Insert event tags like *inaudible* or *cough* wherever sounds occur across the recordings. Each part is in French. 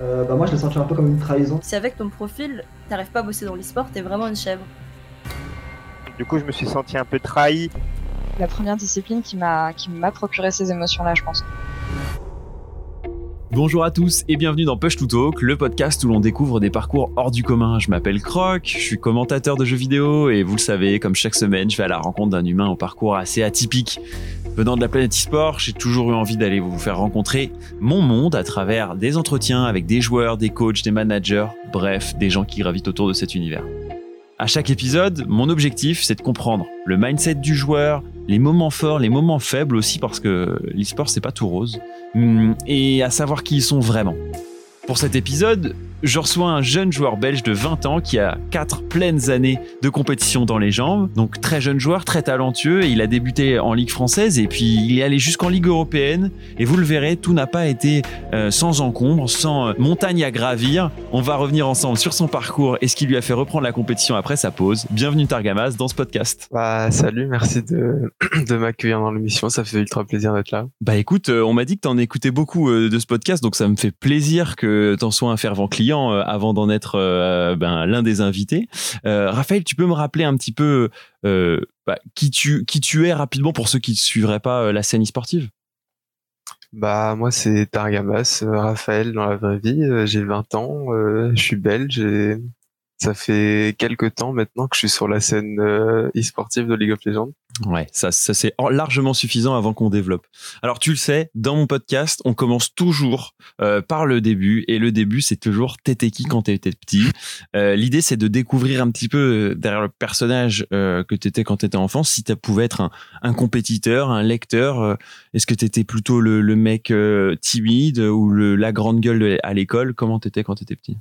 euh, bah moi je l'ai senti un peu comme une trahison. Si avec ton profil, t'arrives pas à bosser dans l'e-sport, t'es vraiment une chèvre. Du coup, je me suis senti un peu trahi. La première discipline qui m'a qui m'a procuré ces émotions-là, je pense. Bonjour à tous et bienvenue dans Push to Talk, le podcast où l'on découvre des parcours hors du commun. Je m'appelle Croc, je suis commentateur de jeux vidéo et vous le savez, comme chaque semaine, je vais à la rencontre d'un humain au parcours assez atypique. Venant de la planète e-sport, j'ai toujours eu envie d'aller vous faire rencontrer mon monde à travers des entretiens avec des joueurs, des coachs, des managers, bref, des gens qui gravitent autour de cet univers. À chaque épisode, mon objectif, c'est de comprendre le mindset du joueur, les moments forts, les moments faibles aussi, parce que l'e-sport, c'est pas tout rose, hum, et à savoir qui ils sont vraiment. Pour cet épisode, je reçois un jeune joueur belge de 20 ans qui a 4 pleines années de compétition dans les jambes. Donc très jeune joueur, très talentueux. Et il a débuté en Ligue française et puis il est allé jusqu'en Ligue européenne. Et vous le verrez, tout n'a pas été euh, sans encombre, sans euh, montagne à gravir. On va revenir ensemble sur son parcours et ce qui lui a fait reprendre la compétition après sa pause. Bienvenue Targamas dans ce podcast. Bah salut, merci de, *clears throat* de m'accueillir dans l'émission. Ça fait ultra plaisir d'être là. Bah écoute, euh, on m'a dit que t'en écoutais beaucoup de ce podcast, donc ça me fait plaisir que t'en sois un fervent client euh, avant d'en être euh, ben, l'un des invités. Euh, Raphaël, tu peux me rappeler un petit peu bah, qui, tu, es rapidement pour ceux qui ne suivraient pas la scène e-sportive? Bah moi c'est Targamas, Raphaël dans la vraie vie, j'ai 20 ans, je suis belge et ça fait quelques temps maintenant que je suis sur la scène e-sportive de League of Legends. Ouais, ça, ça c'est largement suffisant avant qu'on développe. Alors tu le sais, dans mon podcast, on commence toujours euh, par le début et le début c'est toujours t'étais qui quand t'étais petit. Euh, L'idée c'est de découvrir un petit peu euh, derrière le personnage euh, que t'étais quand t'étais enfant, si tu pouvais être un, un, compétiteur, un lecteur. Euh, est-ce que t'étais plutôt le, le mec timide ou le, la grande gueule à l'école? Comment t'étais quand t'étais petit?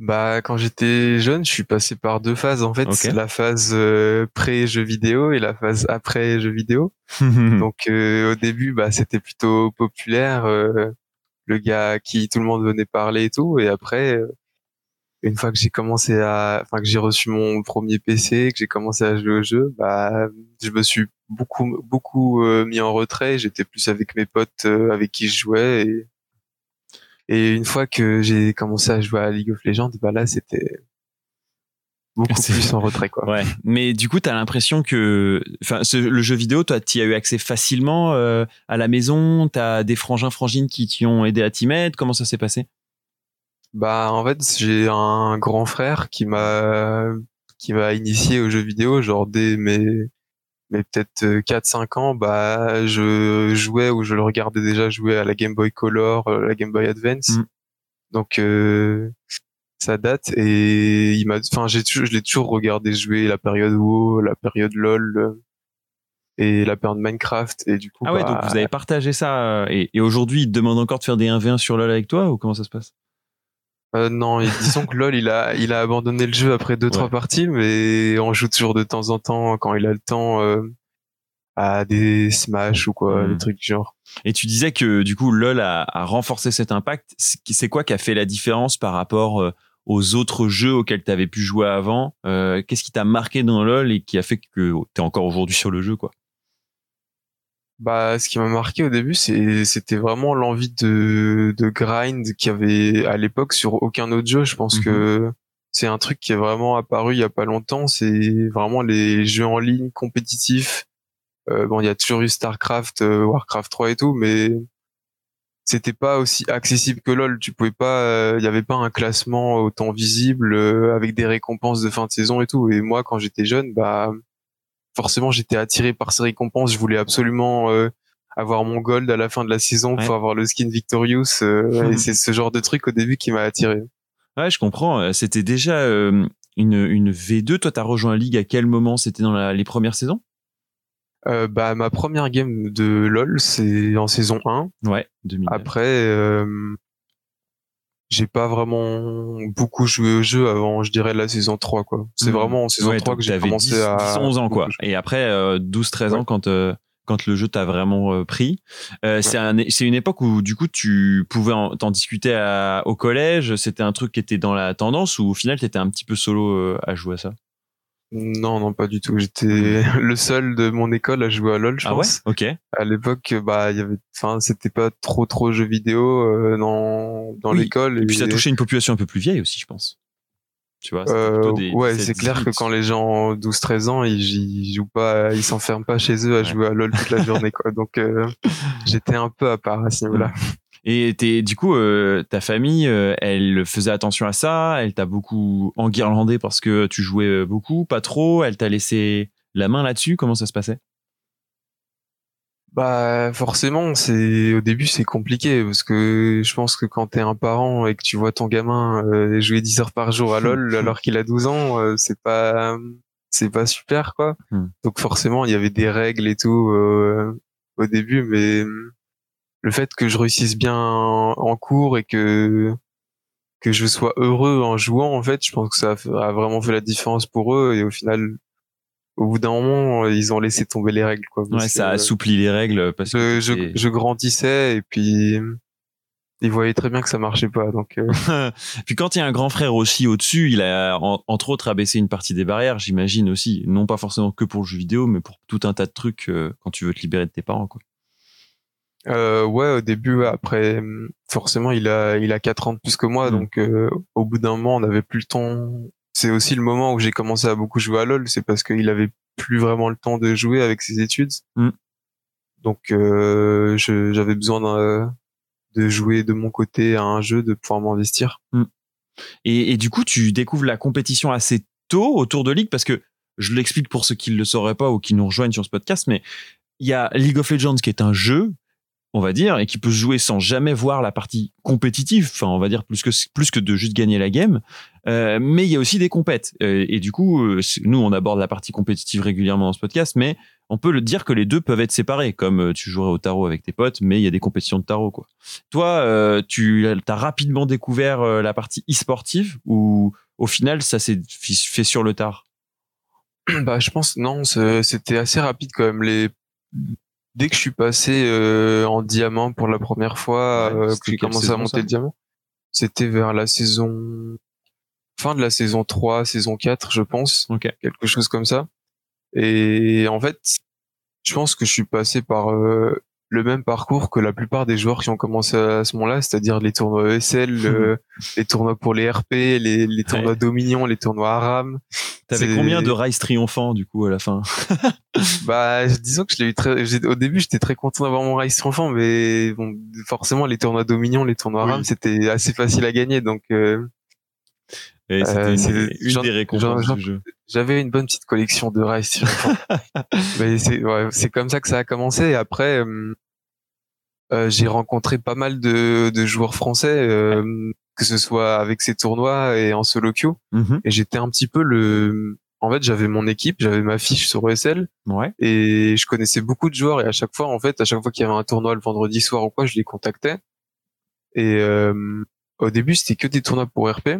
Bah, quand j'étais jeune, je suis passé par deux phases. En fait, la phase euh, pré-jeu vidéo et la phase après jeu vidéo. *laughs* Donc, euh, au début, bah, c'était plutôt populaire, euh, le gars à qui tout le monde venait parler et tout. Et après, une fois que j'ai commencé à, enfin que j'ai reçu mon premier PC, que j'ai commencé à jouer au jeu, bah, je me suis beaucoup, beaucoup mis en retrait. J'étais plus avec mes potes avec qui je jouais et et une fois que j'ai commencé à jouer à League of Legends, bah là, c'était beaucoup plus en retrait, quoi. Ouais. Mais du coup, t'as l'impression que, enfin, le jeu vidéo, toi, t'y as eu accès facilement euh, à la maison? T'as des frangins, frangines qui t'y ont aidé à t'y mettre? Comment ça s'est passé? Bah, en fait, j'ai un grand frère qui m'a qui m'a initié au jeu vidéo, genre dès mes mais peut-être 4-5 euh, ans, bah, je jouais ou je le regardais déjà jouer à la Game Boy Color, euh, la Game Boy Advance. Mm. Donc euh, ça date et il m'a, enfin j'ai toujours, je l'ai toujours regardé jouer la période WoW, la période LOL et la période Minecraft et du coup. Ah ouais, donc bah, vous avez partagé ça et, et aujourd'hui il te demande encore de faire des 1v1 sur LOL avec toi ou comment ça se passe? Euh, non, disons que LOL, il a, il a abandonné le jeu après deux, trois parties, mais on joue toujours de temps en temps quand il a le temps euh, à des Smash ou quoi, des hmm. trucs genre. Et tu disais que du coup, LOL a, a renforcé cet impact. C'est quoi qui a fait la différence par rapport euh, aux autres jeux auxquels tu avais pu jouer avant euh, Qu'est-ce qui t'a marqué dans LOL et qui a fait que tu es encore aujourd'hui sur le jeu, quoi? Bah, ce qui m'a marqué au début, c'était vraiment l'envie de, de grind qu'il y avait à l'époque sur aucun autre jeu. Je pense mhm. que c'est un truc qui est vraiment apparu il y a pas longtemps. C'est vraiment les jeux en ligne compétitifs. Euh, bon, il y a toujours eu Starcraft, euh, Warcraft 3 et tout, mais c'était pas aussi accessible que LoL. Tu pouvais pas, euh, il y avait pas un classement autant visible euh, avec des récompenses de fin de saison et tout. Et moi, quand j'étais jeune, bah forcément j'étais attiré par ces récompenses. Je voulais absolument euh, avoir mon gold à la fin de la saison pour avoir le skin Victorious. Euh, *laughs* et c'est ce genre de truc au début qui m'a attiré. Ouais, je comprends. Euh, c'était déjà une, une V2. Toi, t'as rejoint la ligue à quel moment? C'était dans les premières saisons? Euh, bah ma première game de LoL c'est en saison 1. Ouais, 2000. Après j'ai pas vraiment beaucoup joué au jeu avant, je dirais, la saison 3, quoi. C'est hmm. vraiment en saison 3 que j'ai commencé 10, à... 10, 11 ans, quoi. Et après, euh, 12, 13 ans, quand, euh, quand le jeu t'a vraiment euh, pris. Euh, c'est un, une époque où, du coup, tu pouvais t'en discuter à, au collège. C'était un truc qui était dans la tendance ou au final, t'étais un petit peu solo à jouer à ça? Non, non, pas du tout. J'étais *laughs* le seul de mon école à jouer à LoL, je Ah ouais. Ok. À l'époque, bah, il y avait, enfin, c'était pas trop, trop jeux vidéo euh, dans dans Oui. l'école. Et puis ça touchait une population un peu plus vieille aussi, je pense. Tu vois. Euh, des ouais, 17, c'est clair que 18. quand les gens 12-13 ans, ils, ils jouent pas, ils s'enferment pas chez eux à Ouais. jouer à LoL toute la journée, quoi. Donc, euh, *laughs* j'étais un peu à part à ce niveau-là. Et t'es, du coup, euh, ta famille, euh, elle faisait attention à ça? Elle t'a beaucoup enguirlandé parce que tu jouais euh, beaucoup, pas trop? Elle t'a laissé la main là-dessus? Comment ça se passait? Bah forcément, c'est au début c'est compliqué parce que je pense que quand t'es un parent et que tu vois ton gamin euh, jouer 10 heures par jour à *laughs* LoL alors qu'il a 12 ans, euh, c'est pas c'est pas super quoi. Hmm. Donc forcément, il y avait des règles et tout euh, au début mais le fait que je réussisse bien en, cours et que que je sois heureux en jouant en fait, je pense que ça a vraiment fait la différence pour eux et au final au bout d'un moment, ils ont laissé tomber les règles quoi. Ouais, ça assouplit les règles parce que je, je, grandissais et puis ils voyaient très bien que ça marchait pas donc euh, *laughs* Puis quand il y a un grand frère aussi au-dessus, il a en- entre autres abaissé une partie des barrières, j'imagine aussi, non pas forcément que pour le jeu vidéo, mais pour tout un tas de trucs euh, quand tu veux te libérer de tes parents. Quoi. Euh, ouais au début après hum, forcément il a il a quatre ans de plus que moi Mm. donc euh, au bout d'un moment on n'avait plus le temps c'est aussi le moment où j'ai commencé à beaucoup jouer à LoL c'est parce qu'il avait plus vraiment le temps de jouer avec ses études Mm. donc euh, j'avais besoin de jouer de mon côté à un jeu de pouvoir m'investir Et, et du coup, tu découvres la compétition assez tôt autour de League parce que je l'explique pour ceux qui ne le sauraient pas ou qui nous rejoignent sur ce podcast, mais il y a League of Legends qui est un jeu, on va dire, et qui peut jouer sans jamais voir la partie compétitive, enfin, on va dire plus que, plus que de juste gagner la game. Euh, mais il y a aussi des compètes. Euh, et du coup, euh, nous, on aborde la partie compétitive régulièrement dans ce podcast, mais on peut le dire que les deux peuvent être séparés, comme euh, tu jouerais au tarot avec tes potes, mais il y a des compétitions de tarot, quoi. Toi, euh, tu as rapidement découvert la partie e-sportive ou au final, ça s'est fait sur le tard? Bah, je pense non, c'était assez rapide quand même. Les dès que je suis passé euh, en diamant pour la première fois, Ouais, euh, que j'ai commencé à monter le diamant, c'était vers la saison fin de la saison 3, saison 4, je pense, Ok. quelque chose comme ça. Et en fait, je pense que je suis passé par euh, le même parcours que la plupart des joueurs qui ont commencé à ce moment-là, c'est-à-dire les tournois ESL, euh, *laughs* les tournois pour les RP, les, les tournois Ouais. Dominion, les tournois Aram. T'avais combien de Rise triomphants du coup à la fin? *laughs* Bah, disons que je l'ai eu très. Au début, j'étais très content d'avoir mon Rise triomphant, mais bon, forcément, les tournois Dominion, les tournois Oui. RAM, c'était assez facile à gagner, donc euh, Et c'était Euh, une, une des récompenses du jeu. j'avais une bonne petite collection de Rise *laughs* triomphant. mais c'est ouais, comme ça que ça a commencé. Et après, euh, euh, j'ai rencontré pas mal de, de joueurs français, euh, que ce soit avec ces tournois et en solo queue. Mhm. Et j'étais un petit peu le. En fait, j'avais mon équipe, j'avais ma fiche sur ESL. Ouais. et je connaissais beaucoup de joueurs et à chaque fois en fait à chaque fois qu'il y avait un tournoi le vendredi soir ou quoi je les contactais et euh, au début c'était que des tournois pour RP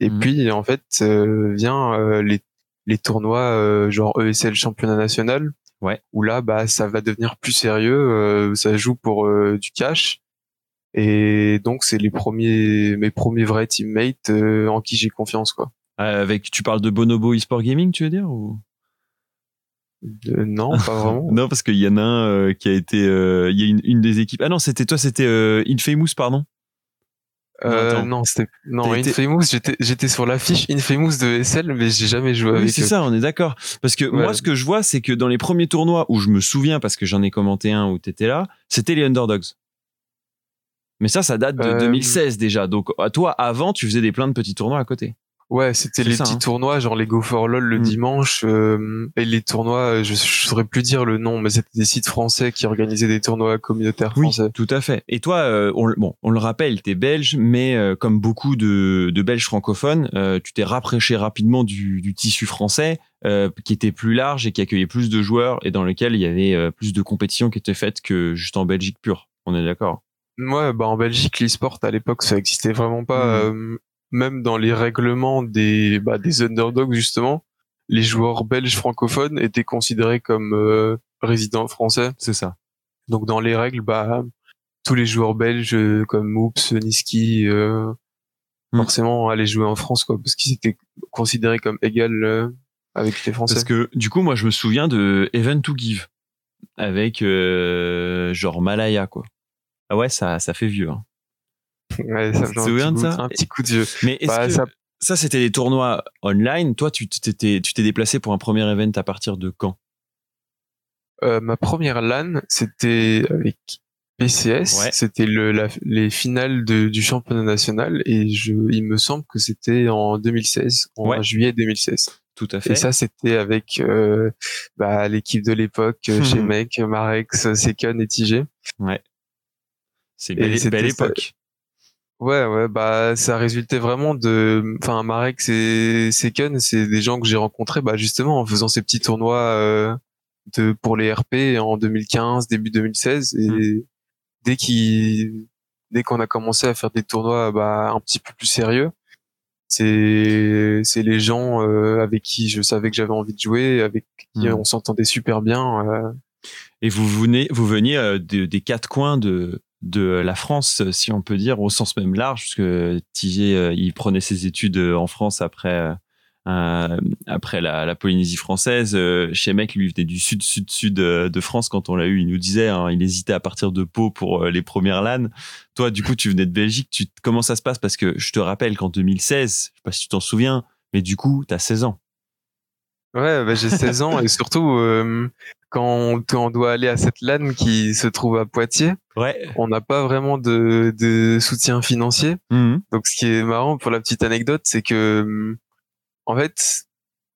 et Mhm. puis en fait euh, vient euh, les les tournois euh, genre ESL championnat national Ouais. où là bah ça va devenir plus sérieux euh, ça joue pour euh, du cash et donc c'est les premiers mes premiers vrais teammates euh, en qui j'ai confiance quoi Euh, avec, tu parles de Bonobo eSport Gaming, tu veux dire ou? Euh, non pas *laughs* vraiment Non, parce qu'il y en a un euh, qui a été, euh, il y a une, une des équipes. Ah non, c'était toi, c'était euh, Infamous, pardon. Euh, non, c'était non Infamous. J'étais j'étais sur l'affiche Infamous de SL, mais j'ai jamais joué Oui, avec c'est ça, on est d'accord. Parce que moi, ce que je vois, c'est que dans les premiers tournois où je me souviens, parce que j'en ai commenté un où t'étais là, c'était les Underdogs. Mais ça, ça date de Euh, 2016 déjà. Donc, à toi, avant, tu faisais des plein de petits tournois à côté. Ouais, c'était les ça, petits hein. tournois, genre les Go for LOL le Mm. dimanche, euh, et les tournois, je, je saurais plus dire le nom, mais c'était des sites français qui organisaient des tournois communautaires français. tout à fait. Et toi, euh, on, le- bon, on le rappelle, t'es belge, mais euh, comme beaucoup de, de Belges francophones, euh, tu t'es rapproché rapidement du, du tissu français, euh, qui était plus large et qui accueillait plus de joueurs et dans lequel il y avait euh, plus de compétitions qui étaient faites que juste en Belgique pure. On est d'accord? Ouais, bah en Belgique, l'e-sport à l'époque, ça existait vraiment pas. Mm. euh, même dans les règlements des bah, des underdogs justement, les joueurs belges francophones étaient considérés comme euh, résidents français. C'est ça. Donc dans les règles, bah tous les joueurs belges euh, comme Oops, Niski, euh, Mm. forcément allaient jouer en France quoi, parce qu'ils étaient considérés comme égal. euh. avec les Français. Parce que du coup, moi, je me souviens de Event to Give avec euh, genre Malaya, quoi. Ah ouais, ça, ça fait vieux. Hein. Ouais, ça fait un goût- ça Un petit coup de vieux. Mais est-ce Bah, que ça- ça, c'était des tournois online Toi, tu t'étais, tu t'es déplacé pour un premier event à partir de quand? Euh, ma première LAN, c'était avec PCS. Ouais. C'était le, la- les finales de- du championnat national et je, il me semble que c'était en 2016, en Ouais. juillet 2016. Tout à fait. Et ça, c'était avec euh, bah, l'équipe de l'époque, euh, chez *laughs* Mec, Marex, Seken et TG. c'est et belle, c'était belle époque. Ouais, ouais, bah ça résultait vraiment de, enfin Marek et Seken, c'est des gens que j'ai rencontrés, bah justement en faisant ces petits tournois euh, de pour les RP en 2015, début 2016, et Hmm. dès qu'il, dès qu'on a commencé à faire des tournois bah un petit peu plus sérieux, c'est c'est les gens euh, avec qui je savais que j'avais envie de jouer, avec qui Hmm. on s'entendait super bien. euh, Et vous venez, vous veniez euh, de- des quatre coins de de la France, si on peut dire, au sens même large, puisque Tigier, euh, il prenait ses études euh, en France après euh, après la, Polynésie française. Chez Mec, lui, venait du sud, sud, sud euh, de France. Quand on l'a eu, il nous disait, hein, il hésitait à partir de Pau pour les premières LAN. Toi, du coup, tu venais de Belgique. Tu, comment ça se passe? Parce que je te rappelle qu'en 2016, je sais pas si tu t'en souviens, mais du coup, tu as 16 ans. Ouais, bah, j'ai 16 ans et surtout quand, on, quand on doit aller à cette LAN qui se trouve à Poitiers, Ouais. on n'a pas vraiment de, de soutien financier. Mhm. Donc ce qui est marrant pour la petite anecdote, c'est que hum, en fait,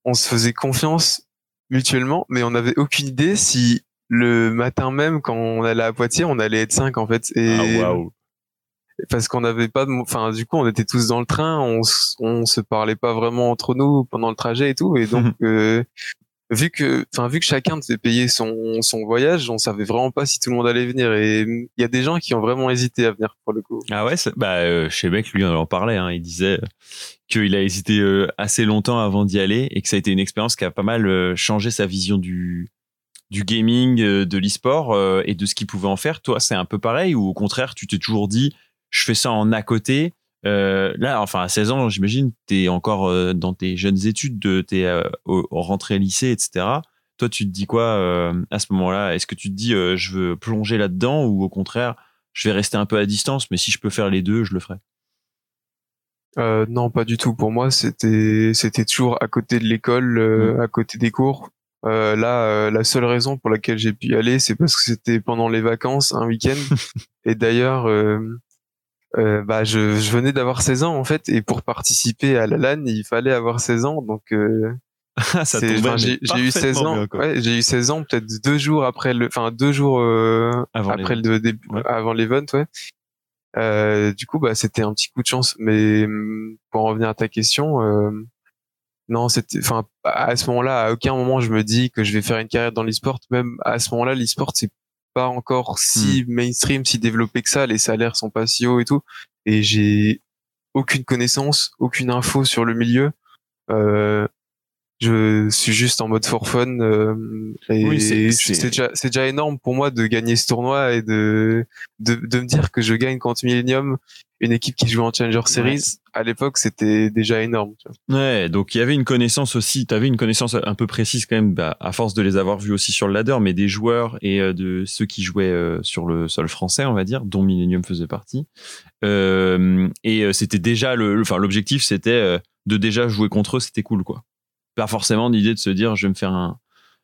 on se faisait confiance mutuellement, mais on n'avait aucune idée si le matin même, quand on allait à Poitiers, on allait être cinq en fait. Et Ah, waouh. parce qu'on n'avait pas de, enfin du coup on était tous dans le train, on, on se parlait pas vraiment entre nous pendant le trajet et tout, et donc euh, vu que, enfin vu que chacun devait payer son son voyage, on savait vraiment pas si tout le monde allait venir, et il y a des gens qui ont vraiment hésité à venir pour le coup. Ah ouais, bah euh, chez Beck, lui, on en parlait. Hein, il disait euh, qu'il a hésité euh, assez longtemps avant d'y aller et que ça a été une expérience qui a pas mal euh, changé sa vision du du gaming, de l'e-sport et de ce qu'il pouvait en faire. Toi, c'est un peu pareil ou au contraire, tu t'es toujours dit, je fais ça en à côté. Euh, là, enfin, à 16 ans, j'imagine, t'es encore euh, dans tes jeunes études, de, t'es euh, rentrée lycée, etc. Toi, tu te dis quoi euh, à ce moment-là? Est-ce que tu te dis, je veux plonger là-dedans ou au contraire, je vais rester un peu à distance, mais si je peux faire les deux, je le ferai? Non, pas du tout. Pour moi, c'était c'était toujours à côté de l'école, euh, à côté des cours. Euh, là, euh, la seule raison pour laquelle j'ai pu y aller, c'est parce que c'était pendant les vacances, un week-end. *laughs* et d'ailleurs, euh, euh, bah, je, je venais d'avoir 16 ans en fait, et pour participer à la LAN, il fallait avoir 16 ans. Donc, euh, *laughs* j'ai eu 16 parfaitement ans. ouais, j'ai eu 16 ans, peut-être deux jours après le, enfin deux jours euh, Avant après le début, Ouais. avant l'event, ouais. Euh, du coup, bah, c'était un petit coup de chance. Mais hum, pour en revenir à ta question, euh, non, c'était, enfin, à ce moment-là, à aucun moment je me dis que je vais faire une carrière dans l'e-sport. Même à ce moment-là, l'e-sport c'est pas encore si mainstream, si développé que ça. Les salaires sont pas si hauts et tout. Et j'ai aucune connaissance, aucune info sur le milieu. Euh, je suis juste en mode for fun euh, et Oui, c'est- déjà c'est déjà énorme pour moi de gagner ce tournoi et de de, de me dire que je gagne contre Millennium une équipe qui joue en Challenger Series à l'époque c'était déjà énorme tu vois. Ouais, donc il y avait une connaissance aussi, tu avais une connaissance un peu précise quand même, bah, à force de les avoir vus aussi sur le ladder, mais des joueurs et euh, de ceux qui jouaient euh, sur le sol français, on va dire, dont Millennium faisait partie. Euh, et c'était déjà le, enfin l'objectif, c'était de déjà jouer contre eux, c'était cool quoi. Pas forcément l'idée de se dire je vais me faire un,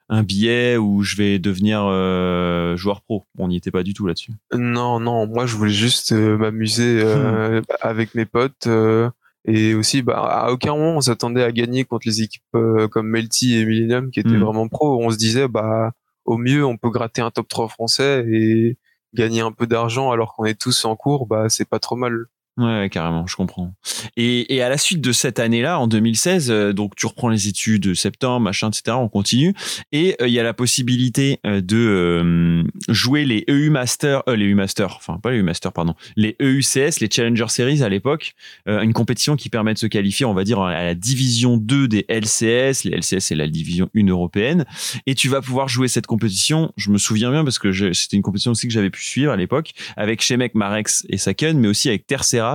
un billet ou je vais devenir euh, joueur pro. On n'y était pas du tout là-dessus. non non moi je voulais juste euh, m'amuser euh, avec mes potes et aussi bah à aucun moment on s'attendait à gagner contre les équipes comme Melty et Millennium qui étaient Hmm. vraiment pro on se disait bah au mieux on peut gratter un top 3 français et gagner un peu d'argent alors qu'on est tous en cours bah c'est pas trop mal Ouais, carrément, je comprends. Et, et à la suite de cette année-là, en 2016, euh, donc tu reprends les études, septembre, machin, etc. On continue, et euh, il y a la possibilité euh, de jouer les EU Master, euh, les EU Master, enfin pas les EU Master, pardon, les EUCS, les Challenger Series à l'époque, une compétition qui permet de se qualifier, on va dire, à la division 2 des LCS. Les LCS, c'est la division 1 européenne, et tu vas pouvoir jouer cette compétition. Je me souviens bien parce que c'était une compétition aussi que j'avais pu suivre à l'époque avec Shemek, Marex et Saken, mais aussi avec Tercera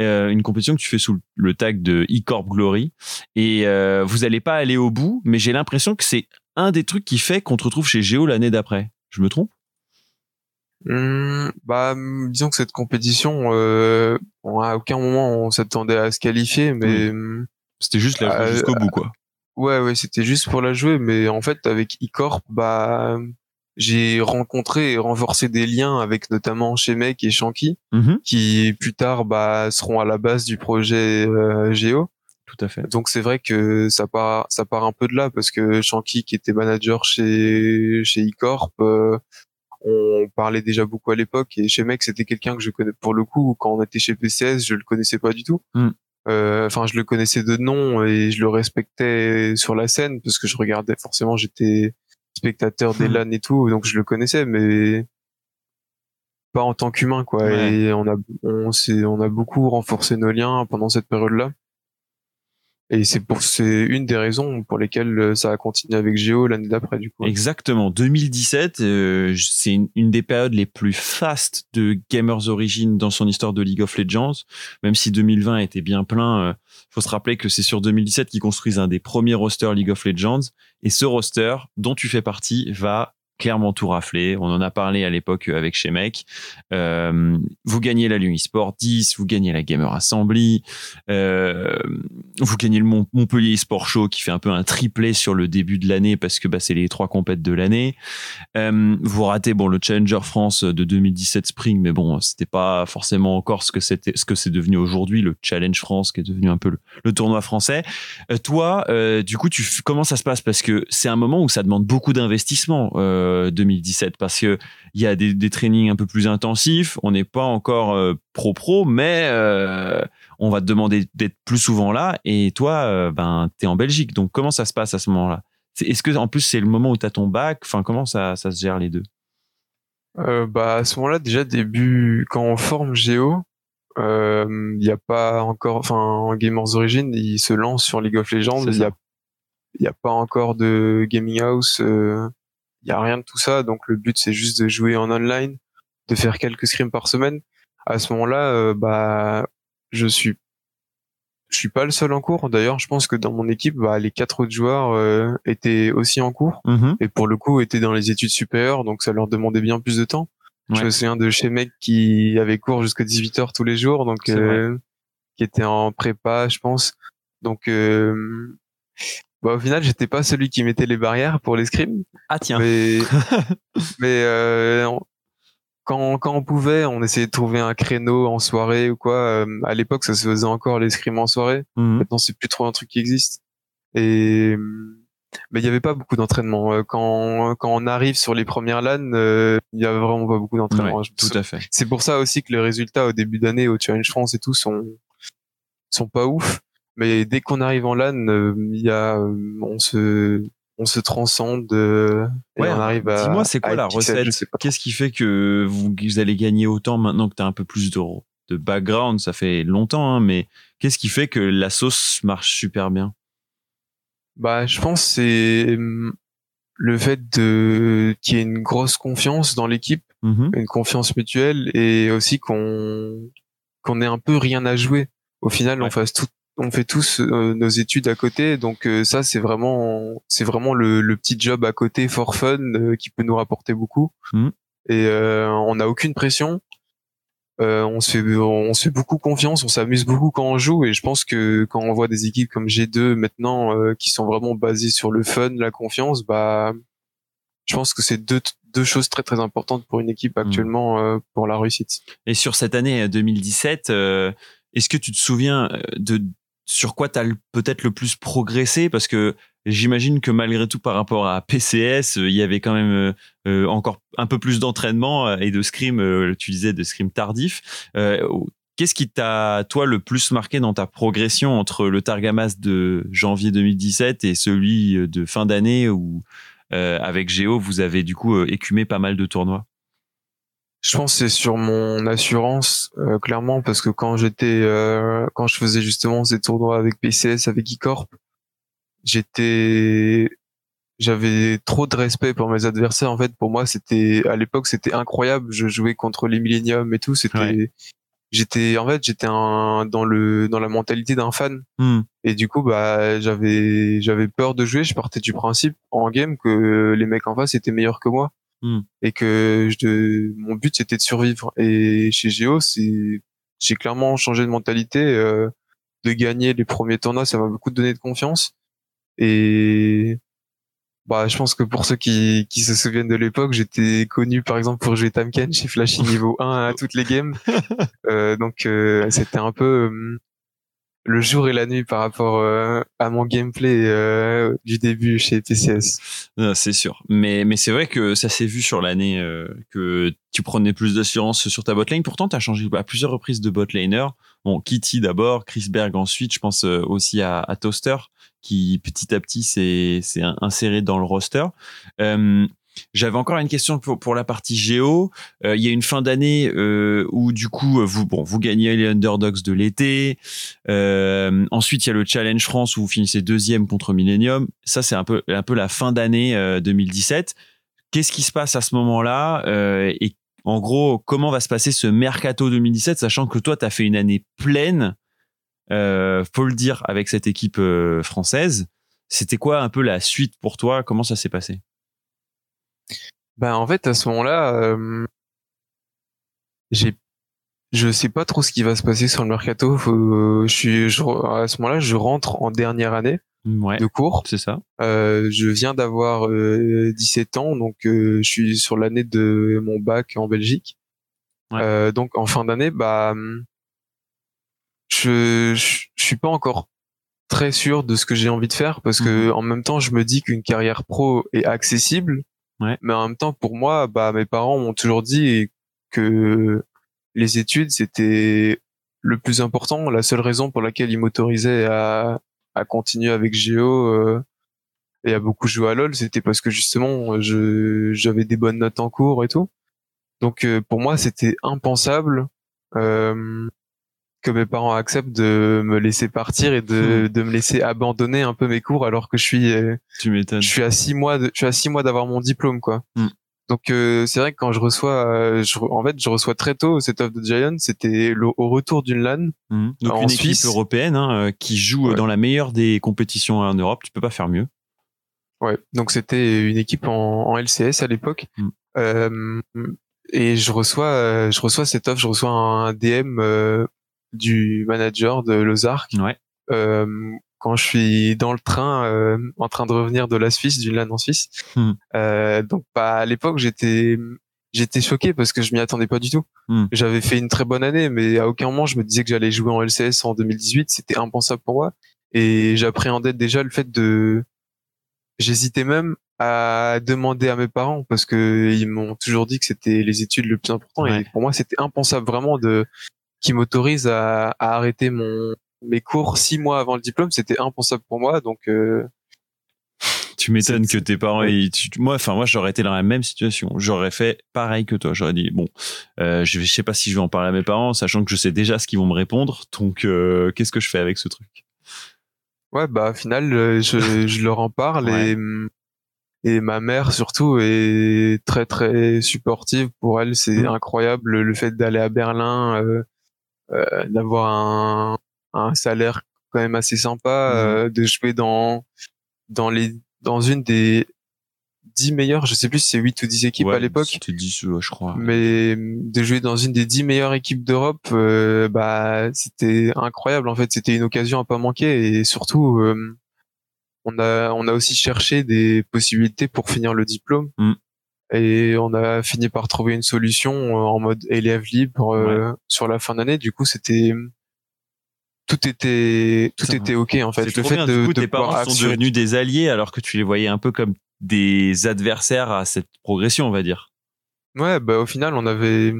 Euh, une compétition que tu fais sous le tag de e-corp Glory. Et euh, vous allez pas aller au bout, mais j'ai l'impression que c'est un des trucs qui fait qu'on te retrouve chez Géo l'année d'après. Je me trompe? Hum, bah, hum, disons que cette compétition, euh, bon, à aucun moment on s'attendait à se qualifier, mais hum, C'était juste la Euh, jusqu'au bout, quoi. ouais, ouais, c'était juste pour la jouer. Mais en fait, avec eCorp, bah, j'ai rencontré et renforcé des liens avec notamment Shemek et Shanky, Mhm, qui plus tard bah, seront à la base du projet euh, Géo. tout à fait. Donc c'est vrai que ça part, ça part un peu de là parce que Shanky, qui était manager chez chez eCorp, euh, on parlait déjà beaucoup à l'époque et chez Mec c'était quelqu'un que je connais pour le coup quand on était chez PCS je le connaissais pas du tout. Mm. Euh, Enfin je le connaissais de nom et je le respectais sur la scène parce que je regardais forcément j'étais spectateur des Mm. LAN et tout donc je le connaissais mais pas en tant qu'humain quoi Ouais. et on a on s'est on a beaucoup renforcé nos liens pendant cette période là et c'est pour c'est une des raisons pour lesquelles euh, ça a continué avec Géo l'année d'après du coup Exactement. 2017, euh, c'est une, des périodes les plus fastes de Gamers Origin dans son histoire de League of Legends. Même si 2020 était bien plein, euh, faut se rappeler que c'est sur 2017 qu'ils construisent un des premiers rosters League of Legends. Et ce roster, dont tu fais partie, va clairement tout rafler. On en a parlé à l'époque avec Shemek. Euh, vous gagnez la Lumi Sport 10, vous gagnez la Gamer Assembly, euh, vous gagnez le Mont- Montpellier Sport Show qui fait un peu un triplé sur le début de l'année parce que bah, c'est les trois compètes de l'année. Euh, vous ratez bon le Challenger France de 2017 Spring, mais bon c'était pas forcément encore ce que ce c'est devenu aujourd'hui le Challenge France qui est devenu un peu le, tournoi français. Toi, du coup, tu comment ça se passe? Parce que c'est un moment où ça demande beaucoup d'investissement 2017 parce que il y a des, des trainings un peu plus intensifs. On n'est pas encore euh, pro pro, mais euh, on va te demander d'être plus souvent là. Et toi, euh, ben t'es en Belgique, donc comment ça se passe à ce moment-là? Est-ce que en plus c'est le moment où tu as ton bac? Enfin, comment ça, ça se gère les deux? Euh, bah à ce moment-là déjà début quand on forme Géo il y a pas encore enfin en Gamers Origin il se lance sur League of Legends il y a y a pas encore de gaming house il y a rien de tout ça. Donc le but c'est juste de jouer en online de faire quelques scrims par semaine. À ce moment-là euh, bah je suis je suis pas le seul en cours. D'ailleurs je pense que dans mon équipe bah, les quatre autres joueurs euh, étaient aussi en cours. Mhm. et pour le coup étaient dans les études supérieures donc ça leur demandait bien plus de temps. Ouais. je me souviens de chez mec qui avait cours jusqu'à 18h tous les jours donc euh, qui était en prépa je pense. Donc euh, bah, au final j'étais pas celui qui mettait les barrières pour les scrims Ah tiens. mais *laughs* mais euh, on- quand quand on pouvait on essayait de trouver un créneau en soirée ou quoi Euh, à l'époque ça se faisait encore les scrims en soirée Mhm. Maintenant, c'est plus trop un truc qui existe. Et mais il y avait pas beaucoup d'entraînement. Euh, Quand quand on arrive sur les premières LAN, euh, il y a vraiment pas beaucoup d'entraînement. Ouais, tout à fait. C'est pour ça aussi que les résultats au début d'année au Challenge France et tout sont sont pas ouf. Mais dès qu'on arrive en LAN, euh, il y a euh, on se on se transcende euh, et Ouais, on arrive à. Dis-moi, c'est quoi la pixel, recette. Qu'est-ce qui fait que vous, vous allez gagner autant maintenant que tu as un peu plus de, de background? Ça fait longtemps, hein, mais qu'est-ce qui fait que la sauce marche super bien? Bah, je pense que c'est hum, le fait de qu'il y ait une grosse confiance dans l'équipe Mhm. une confiance mutuelle et aussi qu'on qu'on ait un peu rien à jouer. Au final, Ouais. on fasse tout, on fait tous euh, nos études à côté, donc euh, ça c'est vraiment c'est vraiment le, le petit job à côté for fun euh, qui peut nous rapporter beaucoup. Mhm. Et euh, on n'a aucune pression. Euh, on se fait on se fait beaucoup confiance, on s'amuse beaucoup quand on joue et je pense que quand on voit des équipes comme G2 maintenant euh, qui sont vraiment basées sur le fun, la confiance, bah je pense que c'est deux deux choses très très importantes pour une équipe actuellement euh, pour la réussite. Et sur cette année euh, 2017, euh, est-ce que tu te souviens de sur quoi tu as peut-être le plus progressé? Parce que j'imagine que malgré tout, par rapport à PCS, euh, il y avait quand même euh, euh, encore un peu plus d'entraînement et de scrim, tu disais de scrim tardif. Qu'est-ce qui t'a, toi, le plus marqué dans ta progression entre le Targamas de janvier 2017 et celui de fin d'année où, avec Géo, vous avez du coup écumé pas mal de tournois? Je pense que c'est sur mon assurance euh, clairement parce que quand j'étais euh, quand je faisais justement ces tournois avec PCS avec eCorp, j'étais j'avais trop de respect pour mes adversaires. En fait pour moi c'était à l'époque c'était incroyable. Je jouais contre les Millennium et tout. C'était Ouais. j'étais en fait j'étais un, dans le dans la mentalité d'un fan. Hmm. et du coup bah j'avais j'avais peur de jouer. Je partais du principe en game que les mecs en face étaient meilleurs que moi Hmm. et que je, mon but c'était de survivre. Et chez Géo c'est j'ai clairement changé de mentalité euh, de gagner les premiers tournois ça m'a beaucoup donné de confiance. Et bah je pense que pour ceux qui qui se souviennent de l'époque j'étais connu par exemple pour jouer Tamken chez Flashy *laughs* niveau 1 à toutes les games. *laughs* Euh, donc euh, c'était un peu euh, le jour et la nuit par rapport euh, à mon gameplay euh, du début chez TCS. Non, c'est sûr. Mais, mais c'est vrai que ça s'est vu sur l'année euh, que tu prenais plus d'assurance sur ta botlane. Pourtant, tu as changé à plusieurs reprises de botlaner. Bon, Kitty d'abord, Chris Berg ensuite. Je pense euh, aussi à, à Toaster qui petit à petit s'est s'est in- inséré dans le roster. Euh, j'avais encore une question pour, pour la partie géo. Euh, il y a une fin d'année euh, où du coup vous bon vous gagnez les underdogs de l'été. Euh, ensuite il y a le Challenge France où vous finissez deuxième contre Millennium. Ça c'est un peu un peu la fin d'année euh, 2017. Qu'est-ce qui se passe à ce moment-là Euh, et en gros comment va se passer ce mercato 2017 sachant que toi tu as fait une année pleine euh, faut le dire avec cette équipe euh, française. C'était quoi un peu la suite pour toi? Comment ça s'est passé? Ben en fait à ce moment-là, euh, j'ai je sais pas trop ce qui va se passer sur le mercato. Faut- je suis je- à ce moment-là, je rentre en dernière année Ouais, de cours. c'est ça. Euh, je viens d'avoir euh, 17 ans, donc euh, je suis sur l'année de mon bac en Belgique. Ouais. Euh, donc en fin d'année, bah, hum, je, je je suis pas encore très sûr de ce que j'ai envie de faire parce que en même temps, je me dis qu'une carrière pro est accessible, Mais en même temps, pour moi, bah, mes parents m'ont toujours dit que les études c'était le plus important, la seule raison pour laquelle ils m'autorisaient à à continuer avec Géo. euh, et à beaucoup jouer à LoL, c'était parce que justement je j'avais des bonnes notes en cours et tout. Donc euh, pour moi c'était impensable euh, que mes parents acceptent de me laisser partir et de, de me laisser abandonner un peu mes cours alors que je suis euh, Tu m'étonnes. je suis à six mois de, je suis à six mois d'avoir mon diplôme quoi. Hmm. Donc euh, c'est vrai que quand je reçois euh, je, en fait je reçois très tôt cette offre de Giant, c'était au retour d'une LAN. Mhm. Donc En une Suisse. équipe européenne hein, qui joue Ouais. dans la meilleure des compétitions en Europe, tu peux pas faire mieux. Ouais, donc c'était une équipe en, en LCS à l'époque. Euh, et je reçois, je reçois cette offre, je reçois un DM du manager de Lozark Ouais. euh, quand je suis dans le train euh, en train de revenir de la Suisse, d'une LAN en Suisse. Mm. Euh, donc bah, à l'époque j'étais j'étais choqué parce que je m'y attendais pas du tout. Mm. J'avais fait une très bonne année, mais à aucun moment je me disais que j'allais jouer en LCS en 2018. C'était impensable pour moi. Et j'appréhendais déjà le fait de J'hésitais même à demander à mes parents parce que ils m'ont toujours dit que c'était les études le plus important Ouais. et pour moi c'était impensable vraiment de qui m'autorise à, à arrêter mon mes cours six mois avant le diplôme c'était impensable pour moi donc euh, Tu m'étonnes que tes parents, ouais. tu- moi, enfin moi, j'aurais été dans la même situation. J'aurais fait pareil que toi. J'aurais dit bon, euh, je, je sais pas si je vais en parler à mes parents, sachant que je sais déjà ce qu'ils vont me répondre. Donc, euh, qu'est-ce que je fais avec ce truc? Ouais bah au final euh, je, *laughs* je leur en parle Ouais. et et ma mère surtout est très très supportive pour elle c'est Mhm. incroyable le fait d'aller à Berlin euh, d'avoir un un salaire quand même assez sympa Mhm. euh, de jouer dans dans les dans une des dix meilleures je sais plus si c'est 8 ou 10 équipes Ouais, à l'époque C'était 10, ouais, je crois. mais de jouer dans une des dix meilleures équipes d'Europe, euh, bah c'était incroyable en fait. C'était une occasion à pas manquer et surtout euh, on a on a aussi cherché des possibilités pour finir le diplôme Mm. Et on a fini par trouver une solution euh, en mode élève libre euh, sur la fin d'année. Du coup c'était tout était tout Putain, était ok en fait. Le fait bien. de, du coup, de tes parents sont devenus des alliés alors que tu les voyais un peu comme des adversaires à cette progression, on va dire. Ouais, bah au final, on avait,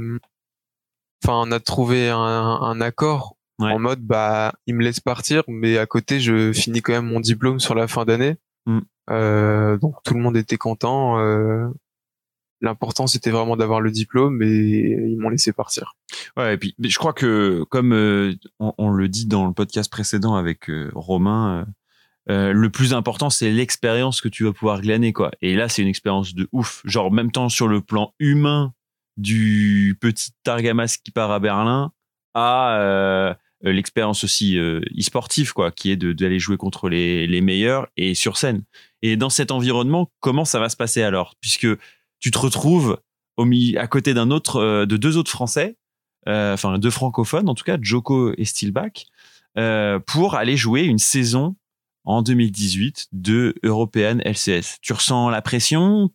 enfin, on a trouvé un, un accord Ouais. en mode, bah, il me laisse partir, mais à côté, je finis quand même mon diplôme sur la fin d'année. Mm. Euh, donc tout le monde était content. Euh, L'important, c'était vraiment d'avoir le diplôme, et ils m'ont laissé partir. Ouais, et puis je crois que comme euh, on, le dit dans le podcast précédent avec euh, Romain, euh, le plus important c'est l'expérience que tu vas pouvoir glaner quoi. Et là c'est une expérience de ouf. Genre même temps sur le plan humain du petit Targamas qui part à Berlin à l'expérience aussi e-sportive, quoi, qui est d'aller jouer contre les, les meilleurs et sur scène. Et dans cet environnement, comment ça va se passer alors? Puisque tu te retrouves à côté d'un autre, euh, de deux autres Français, euh, enfin deux francophones en tout cas, Joko et Steelback, euh, pour aller jouer une saison en 2018 de European LCS. Tu ressens la pression?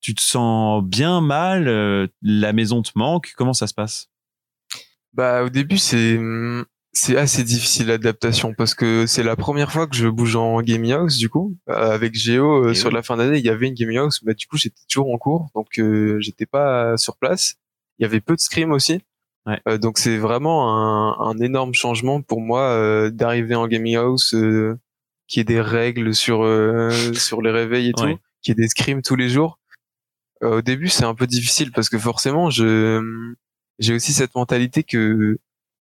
Tu te sens bien mal? La maison te manque? Comment ça se passe? Bah au début c'est hum, c'est assez difficile l'adaptation parce que c'est la première fois que je bouge en gaming house du coup Euh, avec Géo euh, sur oui. la fin d'année il y avait une gaming house mais du coup j'étais toujours en cours donc euh, j'étais pas sur place il y avait peu de scrim aussi Ouais. Euh, donc c'est vraiment un, un énorme changement pour moi euh, d'arriver en gaming house euh, qui ait des règles sur euh, sur les réveils et tout Ouais. qui ait des scrims tous les jours Euh, au début c'est un peu difficile parce que forcément je j'ai aussi cette mentalité que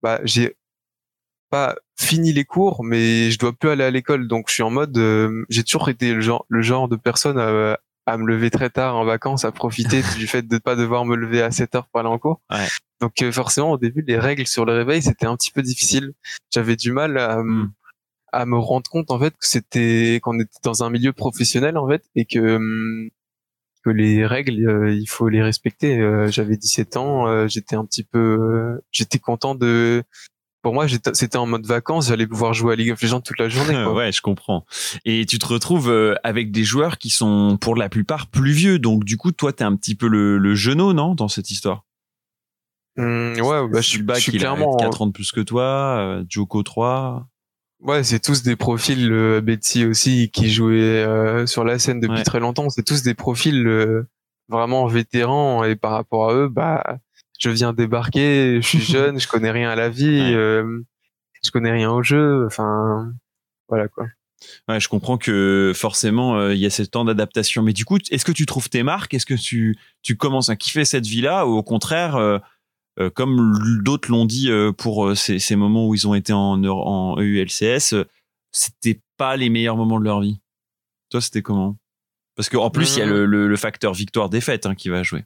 bah j'ai pas fini les cours mais je dois plus aller à l'école donc je suis en mode euh, j'ai toujours été le genre le genre de personne à, à me lever très tard en vacances à profiter *laughs* du fait de pas devoir me lever à 7 heures pour aller en cours Ouais. donc euh, forcément au début les règles sur le réveil c'était un petit peu difficile j'avais du mal à Mm. à me rendre compte en fait que c'était qu'on était dans un milieu professionnel en fait et que hum, que les règles euh, il faut les respecter Euh, j'avais 17 ans euh, j'étais un petit peu euh, j'étais content de pour moi c'était en mode vacances j'allais pouvoir jouer à League of Legends toute la journée quoi. *laughs* Ouais, je comprends. Et tu te retrouves euh, avec des joueurs qui sont pour la plupart plus vieux. Donc du coup, toi, t'es un petit peu le, le genou, non, dans cette histoire? Hum, ouais bah je suis, je suis il a clairement 4 ans de plus que toi. euh, Joko 3. ouais c'est tous des profils euh, Betsy aussi qui jouaient euh, sur la scène depuis Ouais. très longtemps c'est tous des profils euh, vraiment vétérans et par rapport à eux bah je viens débarquer je suis *laughs* jeune je connais rien à la vie Ouais. euh, je connais rien au jeu enfin voilà quoi Ouais, je comprends que forcément, euh, il y a ce temps d'adaptation. Mais du coup, est-ce que tu trouves tes marques? Est-ce que tu, tu commences à kiffer cette vie-là? Ou au contraire, euh, comme d'autres l'ont dit pour ces, ces moments où ils ont été en, en EULCS, euh, c'était pas les meilleurs moments de leur vie Toi, c'était comment? Parce qu'en plus, il y a le, le- le facteur victoire-défaite hein, qui va jouer.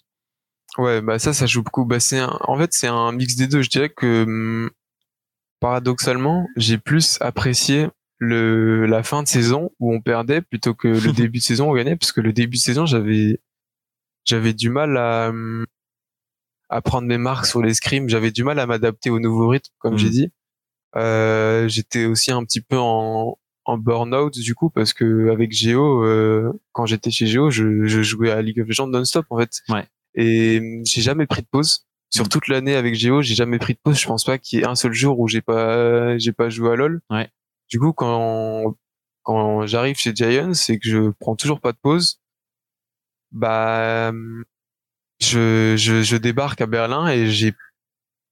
Ouais, bah ça, ça joue beaucoup. Bah c'est un- en fait, c'est un mix des deux. Je dirais que hum, paradoxalement, j'ai plus apprécié le la fin de saison où on perdait plutôt que le *laughs* début de saison où on gagnait, parce que le début de saison, j'avais j'avais du mal à hum, à prendre mes marques sur les scrims. J'avais du mal à m'adapter au nouveau rythme, comme j'ai dit. Euh, j'étais aussi un petit peu en en burn-out du coup parce que avec Géo, euh, quand j'étais chez Géo, je, je jouais à League of Legends non-stop en fait. Et hum, j'ai jamais pris de pause. Sur Mm. toute l'année avec Géo, j'ai jamais pris de pause. Je pense pas qu'il y ait un seul jour où j'ai pas j'ai pas joué à LoL. Ouais. Du coup, quand quand j'arrive chez Giants et que je prends toujours pas de pause, bah hum, je je, je débarque à Berlin et j'ai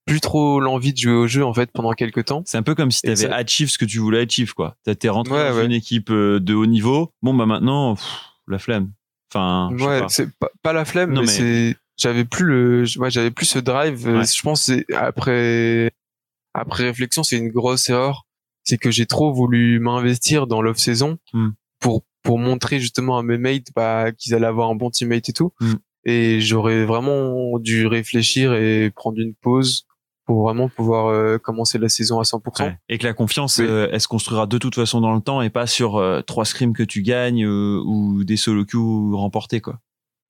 plus trop l'envie de jouer au jeu en fait pendant quelques temps. C'est un peu comme si tu avais ça- achieve ce que tu voulais achieve, quoi. T'es rentré Ouais, dans ouais. une équipe euh, de haut niveau. Bon, bah maintenant, pff, la flemme. Enfin, ouais, c'est pas, pas la flemme, Non, mais, mais- c'est j'avais plus le ouais, j'avais plus ce drive. Euh, Ouais. Je pense c'est après après réflexion, c'est une grosse erreur. C'est que j'ai trop voulu m'investir dans l'off saison Hmm. pour pour montrer justement à mes mates bah, qu'ils allaient avoir un bon teammate et tout. Hmm. Et j'aurais vraiment dû réfléchir et prendre une pause pour vraiment pouvoir euh, commencer la saison à 100%. Ouais. Et que la confiance, Oui. euh, elle se construira de toute façon dans le temps et pas sur euh, trois scrims que tu gagnes euh, ou des solo queues remportés, quoi.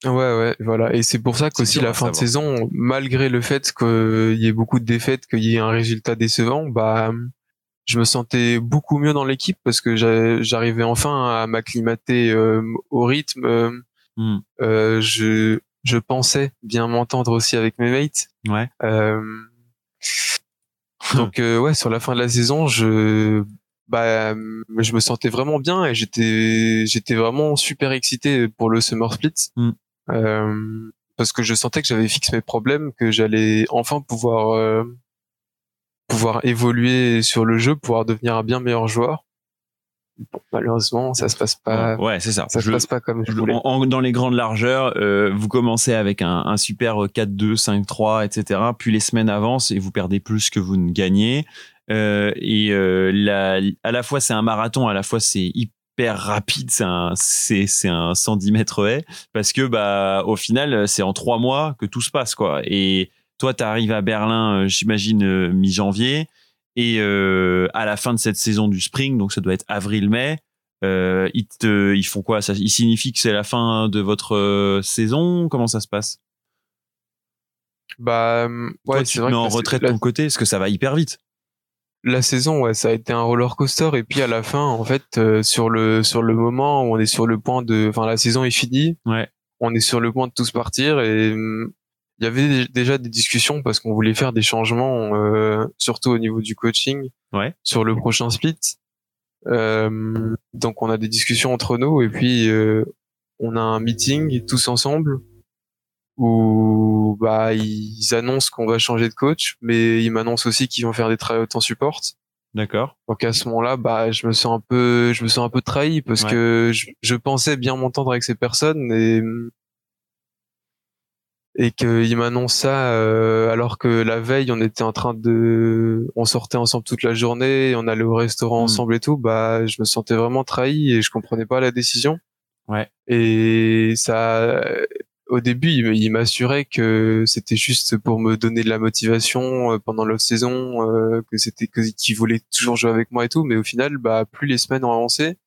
Ouais, ouais, voilà. Et c'est pour ça qu'aussi la fin de saison, malgré le fait qu'il y ait beaucoup de défaites, qu'il y ait un résultat décevant, bah, je me sentais beaucoup mieux dans l'équipe parce que j'a- j'arrivais enfin à m'acclimater euh, au rythme. euh, je, je pensais bien m'entendre aussi avec mes mates. Ouais. Euh, donc euh, ouais, sur la fin de la saison, je bah je me sentais vraiment bien et j'étais j'étais vraiment super excité pour le summer split Mm. Euh, parce que je sentais que j'avais fixé mes problèmes, que j'allais enfin pouvoir euh, pouvoir évoluer sur le jeu, pouvoir devenir un bien meilleur joueur. Bon, malheureusement, ça se passe pas ouais, c'est ça. ça se passe pas comme je voulais. en- dans les grandes largeurs, euh, vous commencez avec un, un super 4-2, 5-3, etc. Puis les semaines avancent et vous perdez plus que vous ne gagnez. Euh, et euh, la- à la fois c'est un marathon, à la fois c'est hyper rapide, c'est un, c'est, c'est un 110 mètres haie, parce que bah au final c'est en trois mois que tout se passe quoi. Et toi, tu arrives à Berlin, j'imagine, mi-janvier. Et euh, à la fin de cette saison du spring, donc ça doit être avril-mai, euh, ils, te, ils font quoi? Ça, Ils signifient que c'est la fin de votre euh, saison? Comment ça se passe? Bah, ouais, Toi, tu te vrai mets que en la- retrait de la- ton côté Parce que ça va hyper vite. La saison, ouais, ça a été un roller coaster et puis à la fin, en fait, euh, sur le sur le moment où on est sur le point de, enfin, la saison est finie, Ouais. on est sur le point de tous partir et hum, il y avait dé- déjà des discussions parce qu'on voulait faire des changements, euh, surtout au niveau du coaching, Ouais. sur le prochain split. Euh, donc on a des discussions entre nous et puis euh, on a un meeting tous ensemble où bah ils annoncent qu'on va changer de coach, mais ils m'annoncent aussi qu'ils vont faire des tryouts en support. D'accord. Donc à ce moment-là, bah je me sens un peu, je me sens un peu trahi parce Ouais. que je, je pensais bien m'entendre avec ces personnes et et qu'ils m'annoncent ça euh, alors que la veille on était en train de, on sortait ensemble toute la journée, on allait au restaurant Mm. ensemble et tout. Bah je me sentais vraiment trahi et je comprenais pas la décision. Ouais. Et ça, au début, il, m'assurait que c'était juste pour me donner de la motivation euh, pendant l'autre saison, euh, que c'était que qu'il voulait toujours jouer avec moi et tout. Mais au final, bah plus les semaines ont avancé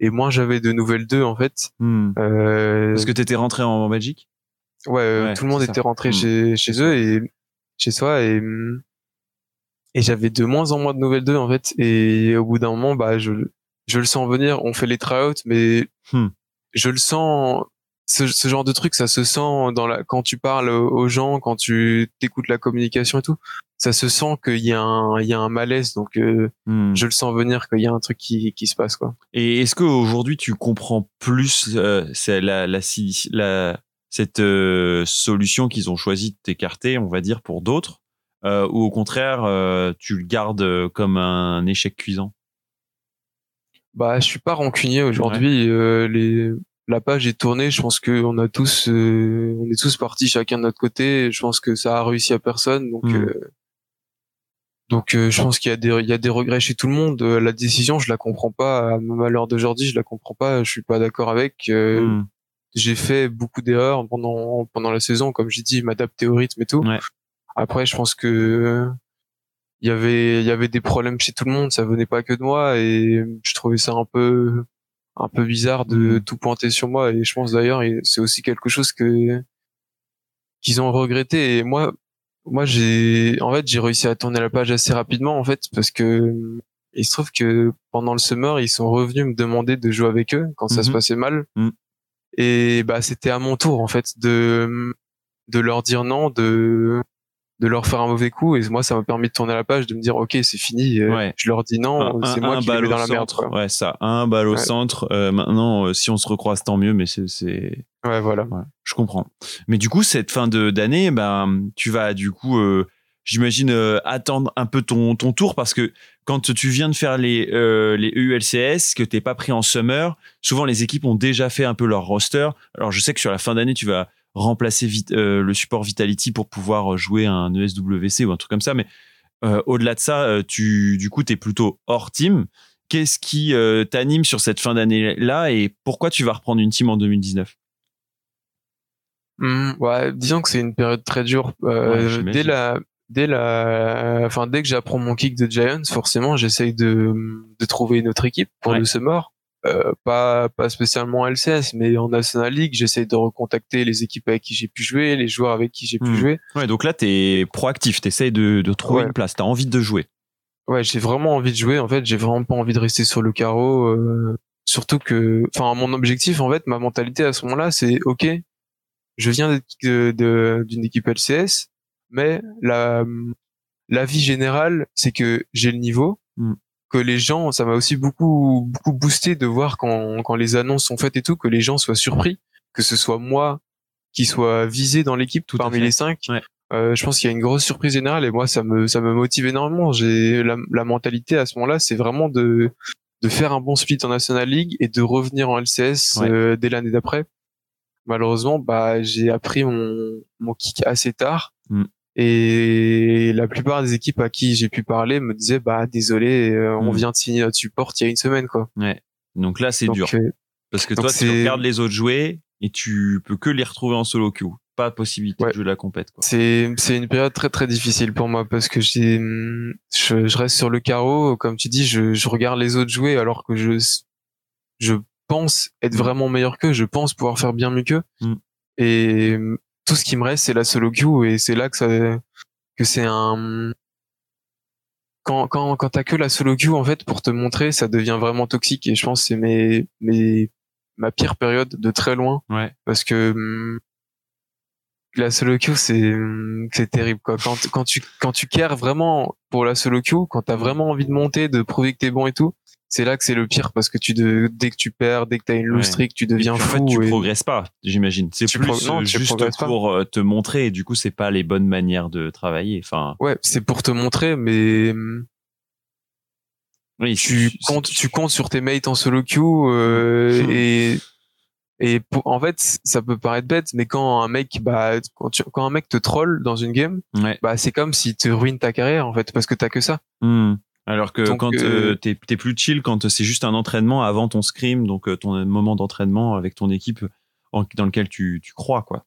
et moins j'avais de nouvelles d'eux en fait. Hmm. Euh, Parce que t'étais rentré en, en Belgique? Ouais, euh, Ouais, tout le monde ça. était rentré Mm. chez chez eux et chez soi et et j'avais de moins en moins de nouvelles d'eux en fait. Et au bout d'un moment, bah je je le sens venir. On fait les tryouts, mais Hmm. je le sens. Ce, ce genre de truc, ça se sent dans la quand tu parles aux gens, quand tu t'écoutes la communication et tout. Ça se sent qu'il y a un il y a un malaise. Donc euh, Hmm. je le sens venir qu'il y a un truc qui qui se passe quoi. Et est-ce qu'aujourd'hui tu comprends plus euh, c'est la, la, la- cette euh, solution qu'ils ont choisi de t'écarter, on va dire, pour d'autres, euh, ou au contraire euh, tu le gardes euh, comme un échec cuisant? Bah, je suis pas rancunier aujourd'hui. euh, les la page est tournée. Je pense que on a tous, euh, on est tous partis chacun de notre côté. Je pense que ça a réussi à personne. Donc, Mm. euh, donc, euh, je pense qu'il y a des, il y a des regrets chez tout le monde. Euh, La décision, je la comprends pas. À l'heure d'aujourd'hui, je la comprends pas. Je suis pas d'accord avec. Euh, Hmm. J'ai fait beaucoup d'erreurs pendant pendant la saison, comme j'ai dit, m'adapter au rythme et tout. Ouais. Après, je pense que il y avait il y avait des problèmes chez tout le monde. Ça venait pas que de moi et je trouvais ça un peu un peu bizarre de Mm. tout pointer sur moi. Et je pense d'ailleurs, c'est aussi quelque chose que qu'ils ont regretté. Et moi, moi, j'ai en fait j'ai réussi à tourner la page assez rapidement en fait parce que il se trouve que pendant le summer, ils sont revenus me demander de jouer avec eux quand ça se Mhm. passait mal. Mm. Et bah c'était à mon tour en fait de de leur dire non, de de leur faire un mauvais coup. Et moi, ça m'a permis de tourner la page, de me dire ok, c'est fini. euh, Ouais. Je leur dis non, c'est moi un qui les mets dans la merde. Quoi. Ouais, ça, un balle au Ouais. centre. Euh, maintenant, euh, si on se recroise, tant mieux, mais c'est, Ouais, voilà. Je comprends. Mais du coup, cette fin de d'année, ben, tu vas du coup, euh, j'imagine, euh, attendre un peu ton, ton tour parce que quand tu viens de faire les, euh, les EULCS, que t'es pas pris en summer, souvent les équipes ont déjà fait un peu leur roster. Alors, je sais que sur la fin d'année, tu vas remplacer vite, euh, le support Vitality pour pouvoir jouer un E ESWC ou un truc comme ça. Mais euh, au-delà de ça, euh, tu, du coup, tu es plutôt hors team. Qu'est-ce qui euh, t'anime sur cette fin d'année-là et pourquoi tu vas reprendre une team en 2019 Hmm, ouais, disons que c'est une période très dure. Euh, dès la, dès la, enfin dès que j'apprends mon kick de Giants, forcément, j'essaye de de trouver une autre équipe pour Ouais. le summer. Euh, pas pas spécialement en LCS, mais en National League, j'essaye de recontacter les équipes avec qui j'ai pu jouer, les joueurs avec qui j'ai pu Hmm. jouer. Ouais, donc là, tu es proactif, tu essayes de, de trouver Ouais. une place, tu as envie de jouer. Ouais, j'ai vraiment envie de jouer. En fait, j'ai vraiment pas envie de rester sur le carreau. euh, surtout que, enfin, mon objectif, en fait, ma mentalité à ce moment-là, c'est ok, je viens d'être- de- de- d'une équipe LCS, mais la la vie générale, c'est que j'ai le niveau, Mm. que les gens, ça m'a aussi beaucoup beaucoup boosté de voir quand quand les annonces sont faites et tout, que les gens soient surpris, que ce soit moi qui soit visé dans l'équipe Tout parmi les cinq. Ouais. Euh, je pense qu'il y a une grosse surprise générale et moi ça me ça me motive énormément. J'ai la, la mentalité à ce moment-là, c'est vraiment de de faire un bon split en National League et de revenir en LCS Ouais. euh, dès l'année d'après. Malheureusement, bah j'ai appris mon mon kick assez tard Mm. Et la plupart des équipes à qui j'ai pu parler me disaient bah désolé, euh, on Mm. vient de signer notre support il y a une semaine quoi. Donc là, c'est Donc, dur. euh, Parce que toi, tu regardes les autres jouer et tu peux que les retrouver en solo queue. pas possibilité Ouais. de jouer la compète. Quoi. C'est c'est une période très très difficile pour moi parce que j'ai je, je reste sur le carreau comme tu dis je, je regarde les autres jouer alors que je je pense être Mm. vraiment meilleur qu'eux je pense pouvoir faire bien mieux qu'eux Mm. et tout ce qui me reste c'est la solo queue et c'est là que ça que c'est un quand quand quand t'as que la solo queue en fait pour te montrer ça devient vraiment toxique et je pense que c'est mes mes ma pire période de très loin Ouais. parce que la solo queue c'est c'est terrible quoi quand quand tu quand tu cares vraiment pour la solo queue quand t'as vraiment envie de monter de prouver que t'es bon et tout c'est là que c'est le pire parce que tu de, dès que tu perds dès que t'as une loose streak tu Et puis, deviens en fou fait, tu et- progresses pas, j'imagine. C'est plus non, euh, tu juste pas. pour euh, te montrer et du coup, c'est pas les bonnes manières de travailler. Enfin, ouais c'est pour te montrer mais oui, tu comptes tu comptes sur tes mates en solo queue *laughs* euh, et et pour, en fait ça peut paraître bête mais quand un mec bah quand, tu- quand un mec te troll dans une game Ouais. bah c'est comme s'il te ruine ta carrière en fait parce que t'as que ça Hmm. Alors que Donc, quand euh, euh, t'es t'es plus chill, quand c'est juste un entraînement avant ton scrim, donc euh, ton moment d'entraînement avec ton équipe en- dans lequel tu, tu crois, quoi.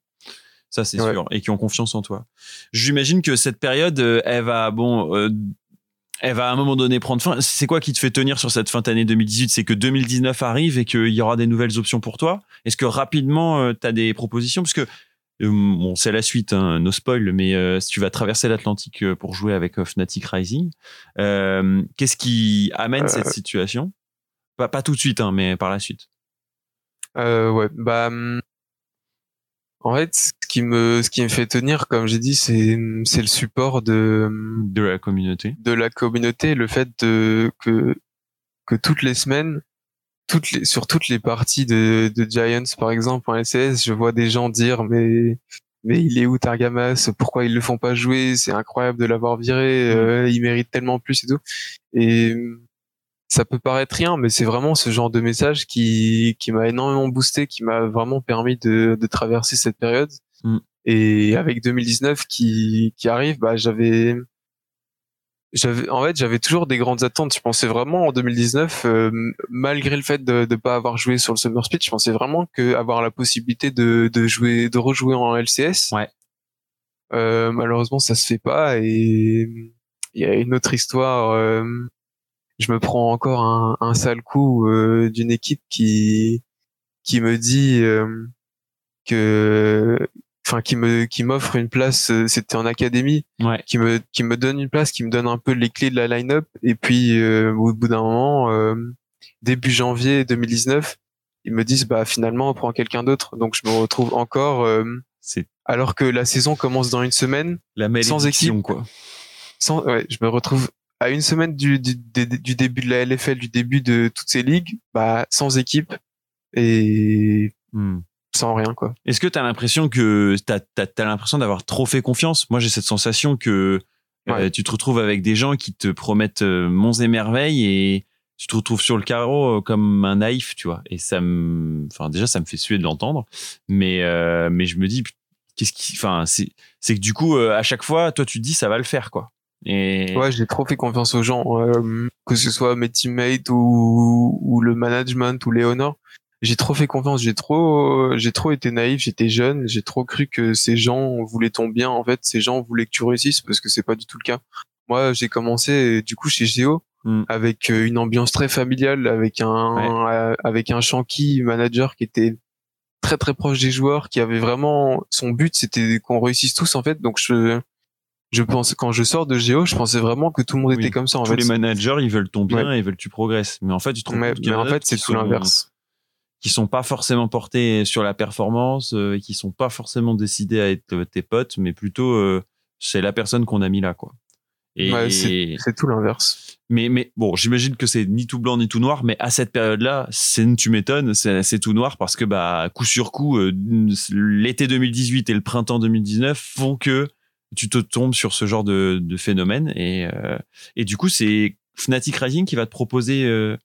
Ça, c'est Ouais. sûr. Et qui ont confiance en toi. J'imagine que cette période, elle va, bon, elle va à un moment donné prendre fin. C'est quoi qui te fait tenir sur cette fin d'année 2018 C'est que 2019 arrive et qu'il y aura des nouvelles options pour toi? Est-ce que rapidement, tu as des propositions? Parce que, bon, c'est la suite, hein, no spoil, mais euh, si tu vas traverser l'Atlantique euh, pour jouer avec euh, Fnatic Rising, euh, qu'est-ce qui amène Euh. cette situation? Pas, pas tout de suite, hein, mais par la suite. Euh, ouais, bah, hum, en fait, ce qui me, ce qui me fait tenir, comme j'ai dit, c'est, c'est le support de, hum, De la communauté. de la communauté, le fait de, que, que toutes les semaines, toutes les, sur toutes les parties de, de Giants, par exemple, en LCS, je vois des gens dire, mais, mais il est où Targamas? Pourquoi ils le font pas jouer? C'est incroyable de l'avoir viré, euh, il mérite tellement plus et tout. Et, ça peut paraître rien, mais c'est vraiment ce genre de message qui, qui m'a énormément boosté, qui m'a vraiment permis de, de traverser cette période. Mm. Et avec 2019 qui, qui arrive, bah, j'avais, j'avais, en fait, j'avais toujours des grandes attentes. Je pensais vraiment en 2019, euh, malgré le fait de ne pas avoir joué sur le Summer Split, je pensais vraiment que avoir la possibilité de, de jouer, de rejouer en LCS. Ouais. Euh, malheureusement, ça se fait pas et il y a une autre histoire. euh, je me prends encore un, un sale coup euh, d'une équipe qui qui me dit euh, que enfin qui me qui m'offre une place euh, c'était en académie Ouais. qui me qui me donne une place qui me donne un peu les clés de la line-up et puis euh, au bout d'un moment euh, début janvier 2019 ils me disent bah finalement on prend quelqu'un d'autre donc je me retrouve encore euh, alors que la saison commence dans une semaine la Sans équipe. quoi. sans, ouais, je me retrouve à une semaine du, du, du, du début de la LFL, du début de toutes ces ligues, bah, sans équipe et Hmm. Sans rien, quoi. Est-ce que tu as l'impression que tu as, l'impression d'avoir trop fait confiance? Moi, j'ai cette sensation que euh, tu te retrouves avec des gens qui te promettent euh, monts et merveilles et tu te retrouves sur le carreau euh, comme un naïf, tu vois. Et ça me, enfin, déjà, ça me fait suer de l'entendre, mais euh, mais je me dis, qu'est-ce qui, enfin, c'est c'est que du coup, à chaque fois, toi, tu te dis, ça va le faire, quoi. Et Ouais, j'ai trop fait confiance aux gens, euh, que ce soit mes teammates ou, ou le management ou Léonore. J'ai trop fait confiance, j'ai trop, j'ai trop été naïf, j'étais jeune, j'ai trop cru que ces gens voulaient ton bien. En fait, ces gens voulaient que tu réussisses parce que c'est pas du tout le cas. Moi, j'ai commencé du coup chez Géo Mm. avec euh, une ambiance très familiale, avec un, euh, avec un Shanky manager qui était très très proche des joueurs, qui avait vraiment son but, c'était qu'on réussisse tous en fait. Donc je, je pense quand je sors de Géo, je pensais vraiment que tout le monde Oui. était comme ça en tous fait. les managers, ils veulent ton bien, Ouais. ils veulent que tu progresses. Mais en fait, tu te rends Mais, compte en fait, c'est tout l'inverse. Qui sont pas forcément portés sur la performance euh, et qui sont pas forcément décidés à être euh, tes potes, mais plutôt euh, c'est la personne qu'on a mis là, quoi. Et, Ouais, C'est tout l'inverse. mais, mais bon, j'imagine que c'est ni tout blanc ni tout noir, mais à cette période-là, c'est, tu m'étonnes, c'est, c'est tout noir parce que, bah, coup sur coup, euh, l'été 2018 et le printemps 2019 font que tu te tombes sur ce genre de, de phénomène. Et, euh, et du coup, c'est Fnatic Rising qui va te proposer euh,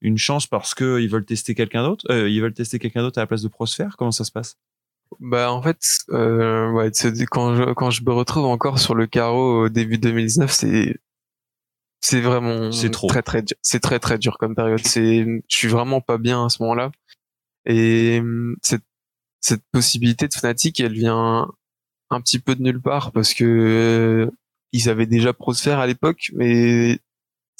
une chance parce qu'ils veulent tester quelqu'un d'autre. Euh, ils veulent tester quelqu'un d'autre à la place de Prosphère. Comment ça se passe? Bah en fait, euh, ouais, quand je quand je me retrouve encore sur le carreau au début 2019, c'est c'est vraiment C'est trop. très très dur. C'est très très dur comme période. C'est je suis vraiment pas bien à ce moment-là. Et cette cette possibilité de Fnatic, elle vient un petit peu de nulle part parce que euh, ils avaient déjà Prosphère à l'époque, mais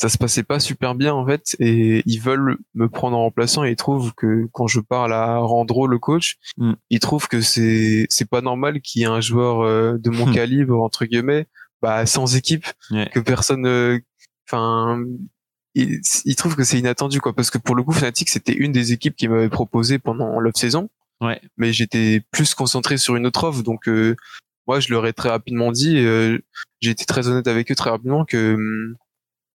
ça se passait pas super bien en fait et ils veulent me prendre en remplaçant et ils trouvent que quand je parle à Randro le coach Mm. ils trouvent que c'est c'est pas normal qu'il y ait un joueur euh, de mon *laughs* calibre entre guillemets bah sans équipe que personne euh, enfin ils, ils trouvent que c'est inattendu quoi parce que pour le coup Fnatic c'était une des équipes qui m'avait proposé pendant l'off saison Ouais. mais j'étais plus concentré sur une autre offre donc euh, moi je leur ai très rapidement dit euh, j'ai été très honnête avec eux très rapidement que hum,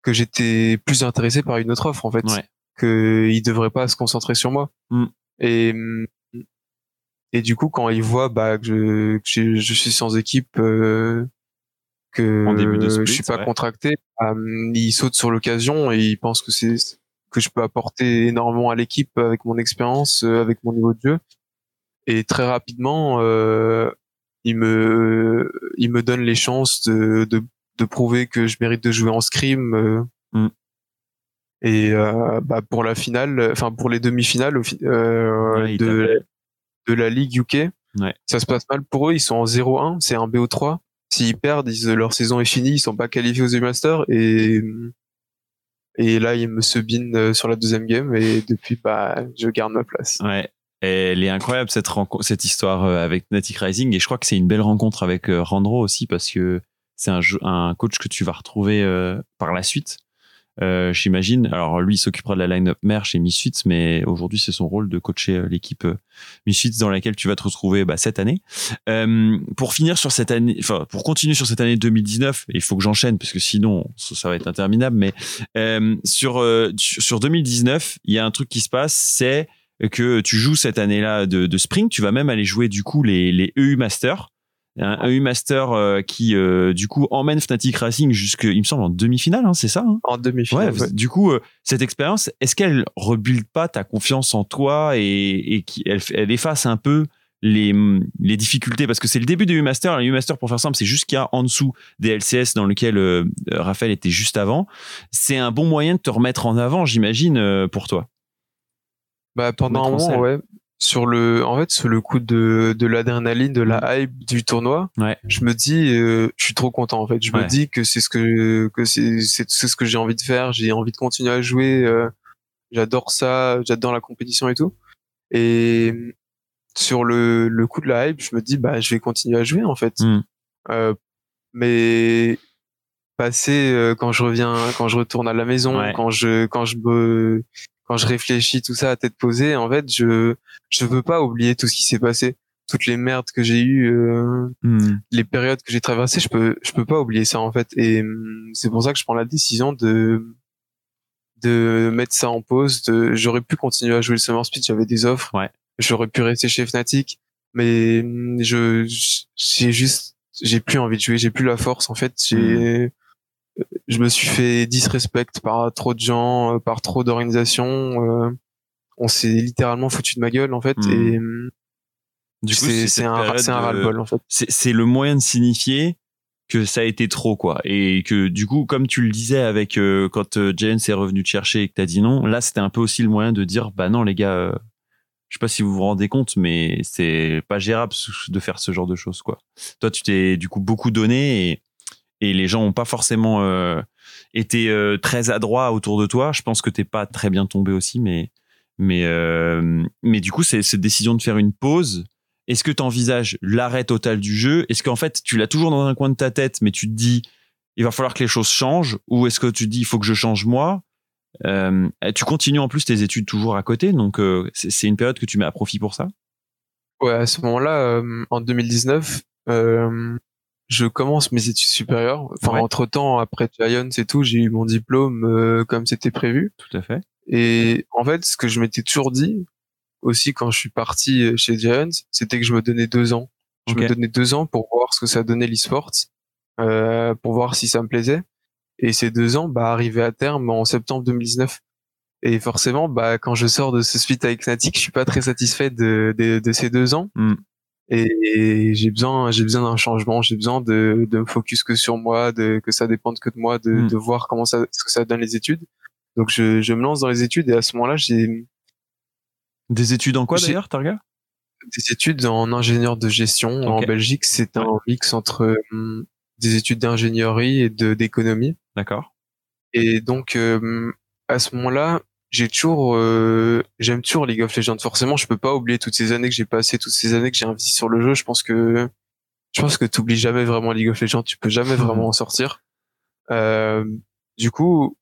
que j'étais plus intéressé par une autre offre en fait Ouais. que ils devraient pas se concentrer sur moi Mm. et et du coup quand ils voient bah que je, que je, suis sans équipe euh, que En début de split, je suis pas ouais. contracté bah, ils sautent sur l'occasion et ils pensent que c'est que je peux apporter énormément à l'équipe avec mon expérience euh, avec mon niveau de jeu et très rapidement euh, ils me ils me donnent les chances de, de de prouver que je mérite de jouer en scrim euh, Mm. et euh, bah pour la finale enfin pour les demi-finales euh, Ouais, de de la ligue UK Ouais. ça se passe mal pour eux ils sont en 0-1 c'est un BO3 s'ils perdent ils- leur saison est finie ils sont pas qualifiés aux Masters et et là ils me subinent sur la deuxième game et depuis bah je garde ma place Ouais. Elle est incroyable cette rencontre, cette histoire avec Natic Rising et je crois que c'est une belle rencontre avec Randro aussi parce que c'est un, coach que tu vas retrouver euh, par la suite. Euh, J'imagine. Alors lui, il s'occupera de la line-up mère chez Misfits, mais aujourd'hui c'est son rôle de coacher euh, l'équipe Misfits dans laquelle tu vas te retrouver bah, cette année. Pour finir sur cette année, enfin pour continuer sur cette année 2019, et il faut que j'enchaîne parce que sinon ça, va être interminable. Mais sur sur 2019, il y a un truc qui se passe, c'est que tu joues cette année-là de, Spring, tu vas même aller jouer du coup les, EU Master. Un EU Master euh, qui euh, du coup emmène Fnatic Racing jusque, il me semble, en demi-finale, hein, c'est ça hein? En demi-finale Ouais, ouais. Du coup, euh, cette expérience, est-ce qu'elle rebuild pas ta confiance en toi et, et qui, elle, efface un peu les, les difficultés? Parce que c'est le début de U-Master. Le U-Master, pour faire simple, c'est juste qu'il y a en dessous des LCS dans lequel euh, Raphaël était juste avant. C'est un bon moyen de te remettre en avant, j'imagine, euh, pour toi? Bah pendant un moment, ouais. Sur le, en fait, sur le coup de, de l'adrénaline, de la hype du tournoi, Ouais. je me dis, euh, je suis trop content en fait. Je Ouais. me dis que c'est ce que que c'est c'est ce que j'ai envie de faire. J'ai envie de continuer à jouer. euh, j'adore ça. J'adore la compétition et tout. Et sur le le coup de la hype, je me dis, bah je vais continuer à jouer en fait. Mm. Euh, mais passer quand je reviens, quand je retourne à la maison, Ouais. quand je quand je me quand je réfléchis tout ça à tête posée, en fait, je je veux pas oublier tout ce qui s'est passé, toutes les merdes que j'ai eues, euh, Hmm. les périodes que j'ai traversées, je peux je peux pas oublier ça en fait. Et hum, c'est pour ça que je prends la décision de de mettre ça en pause. De, j'aurais pu continuer à jouer le Summer Speed, j'avais des offres. Ouais. J'aurais pu rester chez Fnatic, mais hum, je j'ai juste j'ai plus envie de jouer, j'ai plus la force en fait. J'ai je me suis fait disrespect par trop de gens, euh, par trop d'organisations. euh, on s'est littéralement foutu de ma gueule en fait. Mm. Et hum, Du coup, c'est un, ras-le-bol en fait. c'est le moyen de signifier que ça a été trop quoi et que du coup comme tu le disais avec euh, quand Jane s'est revenu te chercher et que t'as dit non là c'était un peu aussi le moyen de dire bah non les gars euh, je sais pas si vous vous rendez compte mais c'est pas gérable de faire ce genre de choses quoi toi tu t'es du coup beaucoup donné et et les gens ont pas forcément euh, été euh, très adroits autour de toi. Je pense que t'es pas très bien tombé aussi mais mais euh, mais du coup c'est cette décision de faire une pause. Est-ce que tu envisages l'arrêt total du jeu? Est-ce qu'en fait, tu l'as toujours dans un coin de ta tête, mais tu te dis, il va falloir que les choses changent? Ou est-ce que tu te dis, il faut que je change moi? Tu continues en plus tes études toujours à côté, donc c'est une période que tu mets à profit pour ça? Ouais, à ce moment-là, en 2019, euh, je commence mes études supérieures. Enfin, Ouais. entre temps, après Giants et tout, j'ai eu mon diplôme euh, comme c'était prévu. Tout à fait. Et en fait, ce que je m'étais toujours dit, aussi quand je suis parti euh, chez Giants, c'était que je me donnais deux ans. Je me donnais deux ans pour voir ce que ça donnait l'e-sport, euh, pour voir si ça me plaisait. Et ces deux ans, bah, arrivaient à terme en septembre 2019. Et forcément, bah, quand je sors de ce split avec Fnatic, je suis pas très satisfait de, de, de ces deux ans. Mm. Et, j'ai besoin, j'ai besoin d'un changement. J'ai besoin de, de me focus que sur moi, de, que ça dépende que de moi, de, Mm. de voir comment ça, ce que ça donne les études. Donc, je, je me lance dans les études et à ce moment-là, j'ai, Des études en quoi d'ailleurs, Targa? des études en ingénieur de gestion en. Belgique. C'est un mix entre hum, des études d'ingénierie et de d'économie. D'accord. Et donc euh, à ce moment-là, j'ai toujours, euh, j'aime toujours League of Legends. Forcément, je peux pas oublier toutes ces années que j'ai passées, toutes ces années que j'ai investi sur le jeu. Je pense que, je pense que t'oublies jamais vraiment League of Legends. Tu peux jamais *laughs* vraiment en sortir. Euh, du coup,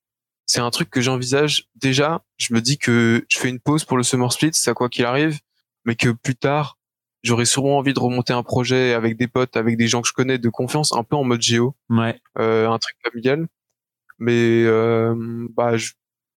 c'est un truc que j'envisage déjà. Je me dis que je fais une pause pour le Summer Split, ça quoi qu'il arrive, mais que plus tard, j'aurais sûrement envie de remonter un projet avec des potes, avec des gens que je connais de confiance, un peu en mode géo Ouais. euh, un truc familial. Mais euh, bah, je-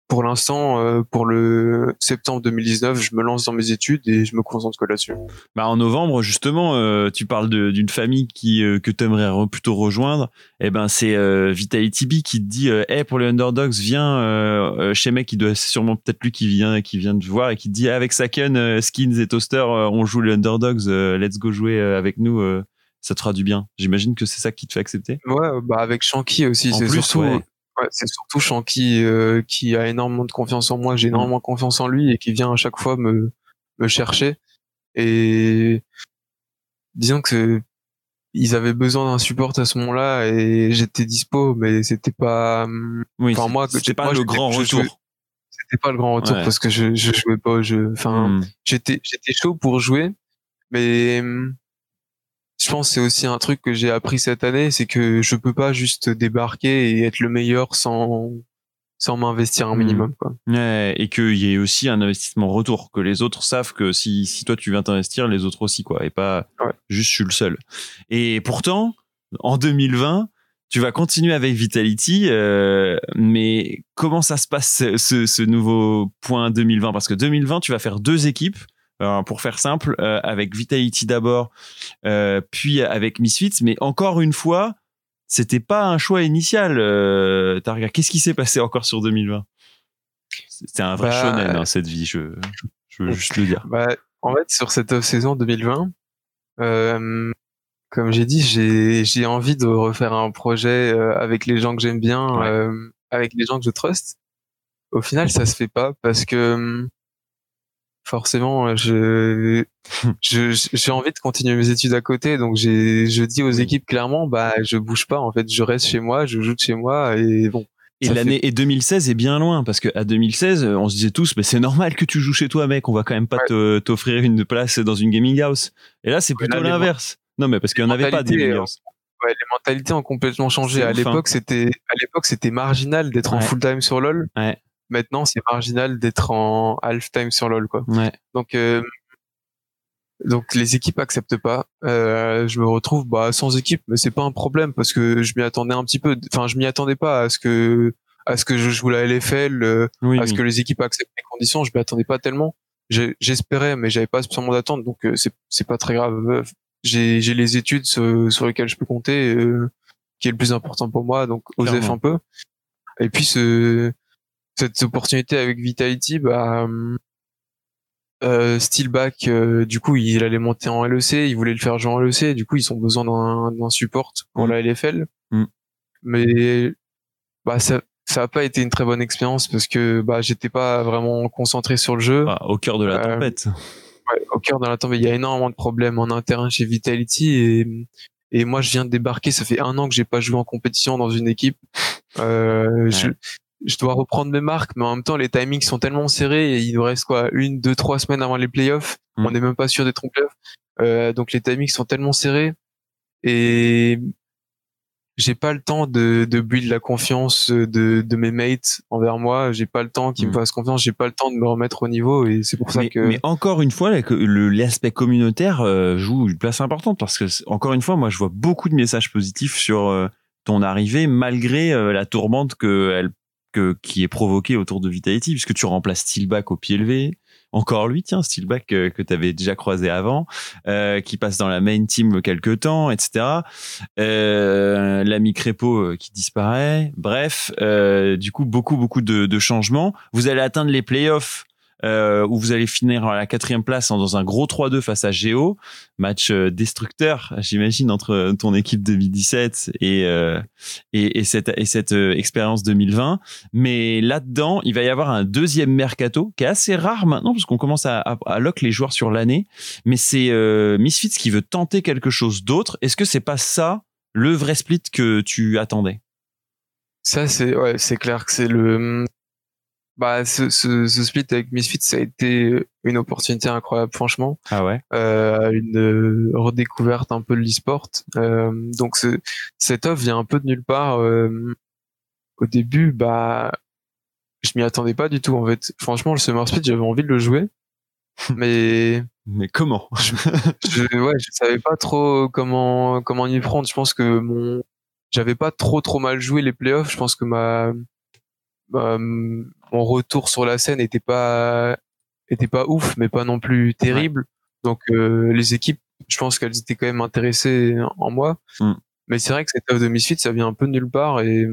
pour l'instant, euh, pour le septembre 2019, je me lance dans mes études et je me concentre que là-dessus. Bah en novembre, justement, euh, tu parles d'une famille qui euh, que tu aimerais plutôt rejoindre. Eh ben, c'est Vitality B qui te dit Hey, pour les underdogs, viens chez mec, qui doit c'est sûrement peut-être lui qui vient, qui vient de voir et qui te dit avec Saken, Skins et Toaster, on joue les underdogs, let's go jouer avec nous. ça te fera du bien. J'imagine que c'est ça qui te fait accepter. Ouais, bah avec Shanky aussi, c'est surtout, ouais. Ouais, c'est surtout Shanky euh, qui a énormément de confiance en moi. J'ai énormément confiance en lui et qui vient à chaque fois me me chercher. Et disons que ils avaient besoin d'un support à ce moment-là et j'étais dispo, mais c'était pas. Oui, Enfin, moi, c'est pas le grand retour. c'était pas le grand retour parce que je, je jouais pas au jeu. Enfin, Hmm. j'étais j'étais chaud pour jouer, mais je pense que c'est aussi un truc que j'ai appris cette année, c'est que je peux pas juste débarquer et être le meilleur sans sans m'investir un Hmm. minimum quoi. Ouais, et qu'il y ait aussi un investissement retour, que les autres savent que si, si toi tu viens t'investir, les autres aussi, quoi, et pas Ouais. juste je suis le seul. Et pourtant, en 2020, tu vas continuer avec Vitality, euh, mais comment ça se passe ce nouveau point 2020 Parce que 2020, tu vas faire deux équipes. Euh, pour faire simple, euh, avec Vitality d'abord, euh, puis avec Misfits, mais encore une fois, c'était pas un choix initial. Euh, Targa, qu'est-ce qui s'est passé encore sur 2020 C'était un vrai Bah, shonen, hein, cette vie, je, je veux juste le dire. Bah, en fait, sur cette off-saison 2020, euh, comme j'ai dit, j'ai j'ai envie de refaire un projet avec les gens que j'aime bien, Ouais. euh, avec les gens que je trust. Au final, ça se fait pas parce que forcément, je *laughs* je- j'ai envie de continuer mes études à côté, donc j'ai je dis aux équipes clairement, bah je bouge pas en fait, je reste chez moi, je joue de chez moi et bon. Et l'année et 2016 est bien loin parce que à 2016, on se disait tous, mais c'est normal que tu joues chez toi, mec. On va quand même pas Ouais. t'offrir une place dans une gaming house. Et là, c'est plutôt l'inverse. Non, mais parce qu'il y en avait pas gaming euh, house. Ouais, les mentalités ont complètement changé. À ouf, l'époque, c'était à l'époque c'était marginal d'être en full time sur LoL. Ouais. Maintenant, c'est marginal d'être en half time sur LoL quoi. Ouais. Donc euh, donc les équipes acceptent pas. Euh, je me retrouve bah sans équipe, mais c'est pas un problème parce que je m'y attendais un petit peu. Enfin, je m'y attendais pas à ce que à ce que je joue la LFL, euh, Oui, à ce oui. que les équipes acceptent mes conditions. Je m'y attendais pas tellement. J'espérais, mais j'avais pas spécialement d'attente, donc c'est c'est pas très grave. J'ai j'ai les études sur, sur lesquelles je peux compter, euh, qui est le plus important pour moi, donc OSEF un peu. Et puis ce cette opportunité avec Vitality, bah hum, euh, Steelback, euh, du coup, il allait monter en LEC, il voulait le faire jouer en LEC, du coup, ils ont besoin d'un support pour Mm. la LFL. Mm. Mais bah ça ça a pas été une très bonne expérience parce que bah j'étais pas vraiment concentré sur le jeu. Ah, au cœur de la Euh, tempête. Ouais, au cœur de la tempête, il y a énormément de problèmes en interne chez Vitality et et moi je viens de débarquer, ça fait un an que j'ai pas joué en compétition dans une équipe. Euh, je, je dois reprendre mes marques, mais en même temps les timings sont tellement serrés et il nous reste quoi une, deux, trois semaines avant les playoffs. Mm. On n'est même pas sûr en playoffs. Euh, donc les timings sont tellement serrés et j'ai pas le temps de, de build la confiance de, de mes mates envers moi. J'ai pas le temps qu'ils me fassent confiance. J'ai pas le temps de me remettre au niveau et c'est pour ça mais, que mais encore une fois, l'aspect communautaire euh, joue une place importante parce que, encore une fois, moi, je vois beaucoup de messages positifs sur euh, ton arrivée malgré euh, la tourmente que elle, que, qui est provoquée autour de Vitality, puisque tu remplaces Steelback au pied levé. Encore lui, tiens, Steelback euh, que tu avais déjà croisé avant, euh, qui passe dans la main team quelques temps, etc. Euh, L'ami Crépo euh, qui disparaît. Bref, euh, du coup, beaucoup, beaucoup de, de changements. Vous allez atteindre les playoffs euh, où vous allez finir à la quatrième place dans un gros 3-2 face à Géo, match euh, destructeur, j'imagine, entre ton équipe 2017 et euh, et, et cette et cette euh, expérience 2020. Mais là-dedans, il va y avoir un deuxième mercato qui est assez rare maintenant parce qu'on commence à, à, à lock les joueurs sur l'année. Mais c'est euh, Misfits qui veut tenter quelque chose d'autre. Est-ce que c'est pas ça le vrai split que tu attendais? Ça, c'est ouais, c'est clair que c'est le. Bah, ce, ce, ce split avec Misfits, ça a été une opportunité incroyable, franchement. Ah ouais. Euh, une euh, redécouverte un peu de l'e-sport. Euh, donc, ce, cette offre vient un peu de nulle part. Euh, au début, bah, je m'y attendais pas du tout, en fait. Franchement, le Summer Split, j'avais envie de le jouer. *laughs* mais Mais comment? je, ouais, je savais pas trop comment comment y prendre. Je pense que mon j'avais pas trop trop mal joué les playoffs. Je pense que ma, mon retour sur la scène était pas était pas ouf, mais pas non plus terrible. Donc euh, les équipes, je pense qu'elles étaient quand même intéressées en moi. Mm. Mais c'est vrai que cette offre de Misfit, ça vient un peu de nulle part et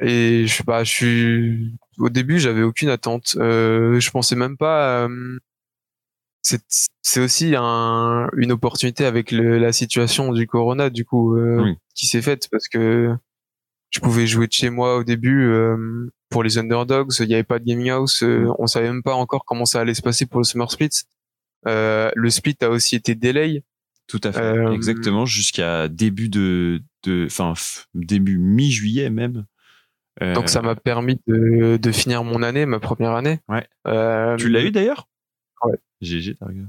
et je bah je suis au début j'avais aucune attente. Euh, je pensais même pas. euh, c'est c'est aussi un, une opportunité avec le, la situation du corona du coup euh, Oui. qui s'est faite parce que je pouvais jouer de chez moi au début euh, pour les underdogs il n'y avait pas de gaming house euh, on savait même pas encore comment ça allait se passer pour le summer split euh, le split a aussi été delay Tout à fait. Euh, Exactement, jusqu'à début de, de, enfin, f- début mi-juillet même. Donc ça m'a permis de, de finir mon année ma première année Ouais. Tu l'as eu d'ailleurs? Ouais. GG, t'as regardé.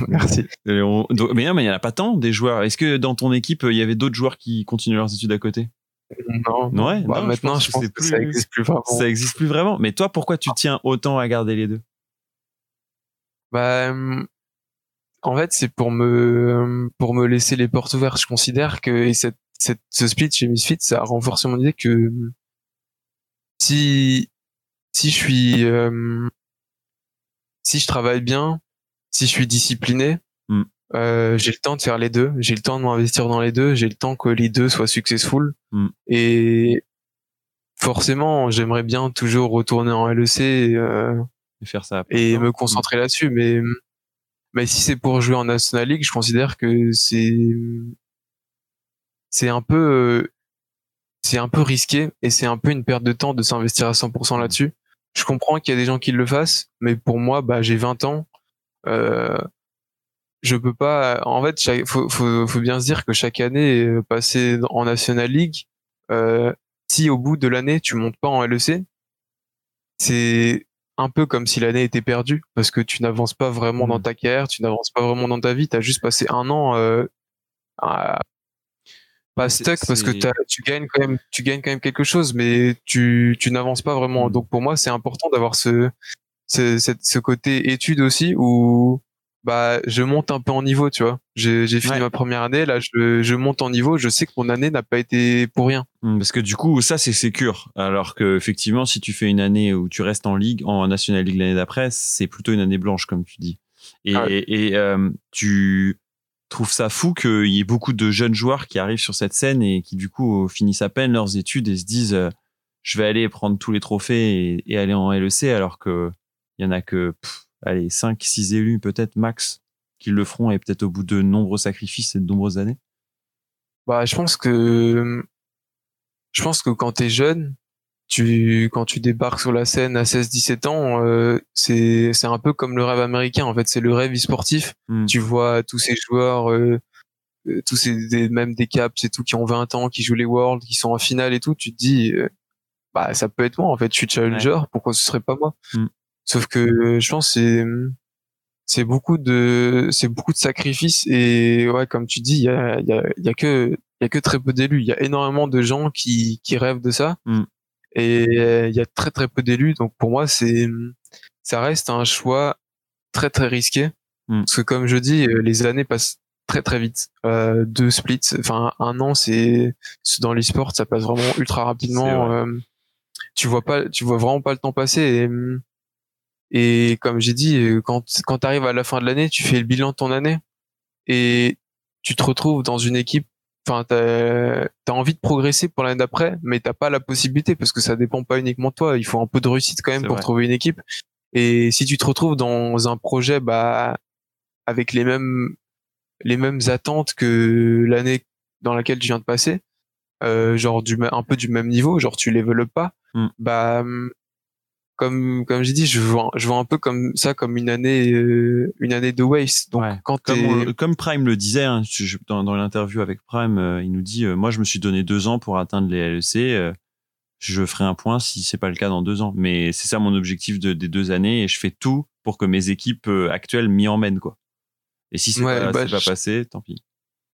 *laughs* merci Et on- donc- mais non, mais il n'y en a pas tant des joueurs. Est-ce que dans ton équipe, il y avait d'autres joueurs qui continuent leurs études à côté? Non, Ouais, Bah, non, je maintenant pense je pense que ça plus- existe plus vraiment Ça existe plus vraiment. Mais toi, pourquoi tu tiens autant à garder les deux? Bah, en fait, c'est pour me pour me laisser les portes ouvertes. Je considère que et cette, cette ce split chez Misfit, ça a renforcé mon idée que si si je suis euh, si je travaille bien, si je suis discipliné. Euh, j'ai le temps de faire les deux. J'ai le temps de m'investir dans les deux. J'ai le temps que les deux soient successful. Mm. Et forcément, j'aimerais bien toujours retourner en LEC. euh, Et faire ça et me concentrer là-dessus. Mais, mais si c'est pour jouer en National League, je considère que c'est, c'est un peu, c'est un peu risqué et c'est un peu une perte de temps de s'investir à 100% là-dessus. Je comprends qu'il y a des gens qui le fassent, mais pour moi, bah, j'ai 20 ans. Euh, je peux pas. En fait, chaque, faut, faut, faut bien se dire que chaque année euh, passée en National League, euh, si au bout de l'année tu montes pas en LEC, c'est un peu comme si l'année était perdue parce que tu n'avances pas vraiment dans Mhm. ta carrière, tu n'avances pas vraiment dans ta vie, tu as juste passé un an euh, à- pas stuck parce que tu gagnes quand même tu gagnes quand même quelque chose mais tu tu n'avances pas vraiment. Mhm. Donc pour moi, c'est important d'avoir ce ce, ce côté étude aussi où bah je monte un peu en niveau, tu vois. J'ai fini Ouais. ma première année, là je, je monte en niveau, je sais que mon année n'a pas été pour rien. Hmm, Parce que du coup, ça c'est sécure. Alors que effectivement, si tu fais une année où tu restes en ligue, en National League l'année d'après, c'est plutôt une année blanche, comme tu dis. Et, Ah et euh, tu trouves ça fou qu'il y ait beaucoup de jeunes joueurs qui arrivent sur cette scène et qui du coup finissent à peine leurs études et se disent euh, je vais aller prendre tous les trophées et, et aller en LEC alors que il y en a que pff, allez 5 6 élus peut-être max qui le feront et peut-être au bout de nombreux sacrifices et de nombreuses années. Bah, je pense que je pense que quand t'es jeune, tu quand tu débarques sur la scène à 16-17 ans, euh, c'est c'est un peu comme le rêve américain en fait, c'est le rêve e-sportif. Hmm. Tu vois tous ces joueurs euh, euh, tous ces des, même des caps et tout qui ont 20 ans, qui jouent les Worlds, qui sont en finale et tout, tu te dis euh, bah ça peut être moi en fait, je suis challenger, pourquoi ce serait pas moi? Mm. Sauf que euh, je pense que c'est c'est beaucoup de c'est beaucoup de sacrifices et ouais comme tu dis il y a il y a il y a que il y a que très peu d'élus, il y a énormément de gens qui qui rêvent de ça. Mm. et euh, il y a très très peu d'élus. Donc pour moi c'est ça reste un choix très très risqué. Mm. parce que comme je dis euh, les années passent très très vite. Euh, deux splits enfin un an c'est dans l'e-sport ça passe vraiment ultra rapidement. Vrai. euh, tu vois pas tu vois vraiment pas le temps passer. Et, et comme j'ai dit euh, quand quand tu arrives à la fin de l'année tu fais le bilan de ton année et tu te retrouves dans une équipe enfin, t'as as envie de progresser pour l'année d'après, mais t'as pas la possibilité parce que ça dépend pas uniquement de toi. Il faut un peu de réussite quand même pour vrai. trouver une équipe. Et si tu te retrouves dans un projet, bah, avec les mêmes, les mêmes attentes que l'année dans laquelle tu viens de passer, euh, genre du, un peu du même niveau, genre tu level pas, Mm. bah, comme, comme j'ai dit, je vois, je vois un peu comme ça, comme une année, euh, une année de waste. Donc, Ouais. quand Comme, t'es, on- comme Prime le disait, hein, je- dans, dans l'interview avec Prime, euh, il nous dit euh, Moi, je me suis donné deux ans pour atteindre les LEC. je ferai un point si c'est pas le cas dans deux ans. Mais c'est ça mon objectif de- des deux années et je fais tout pour que mes équipes actuelles m'y emmènent. Quoi. Et si c'est Ouais, pas, bah, pas je- passé, tant pis.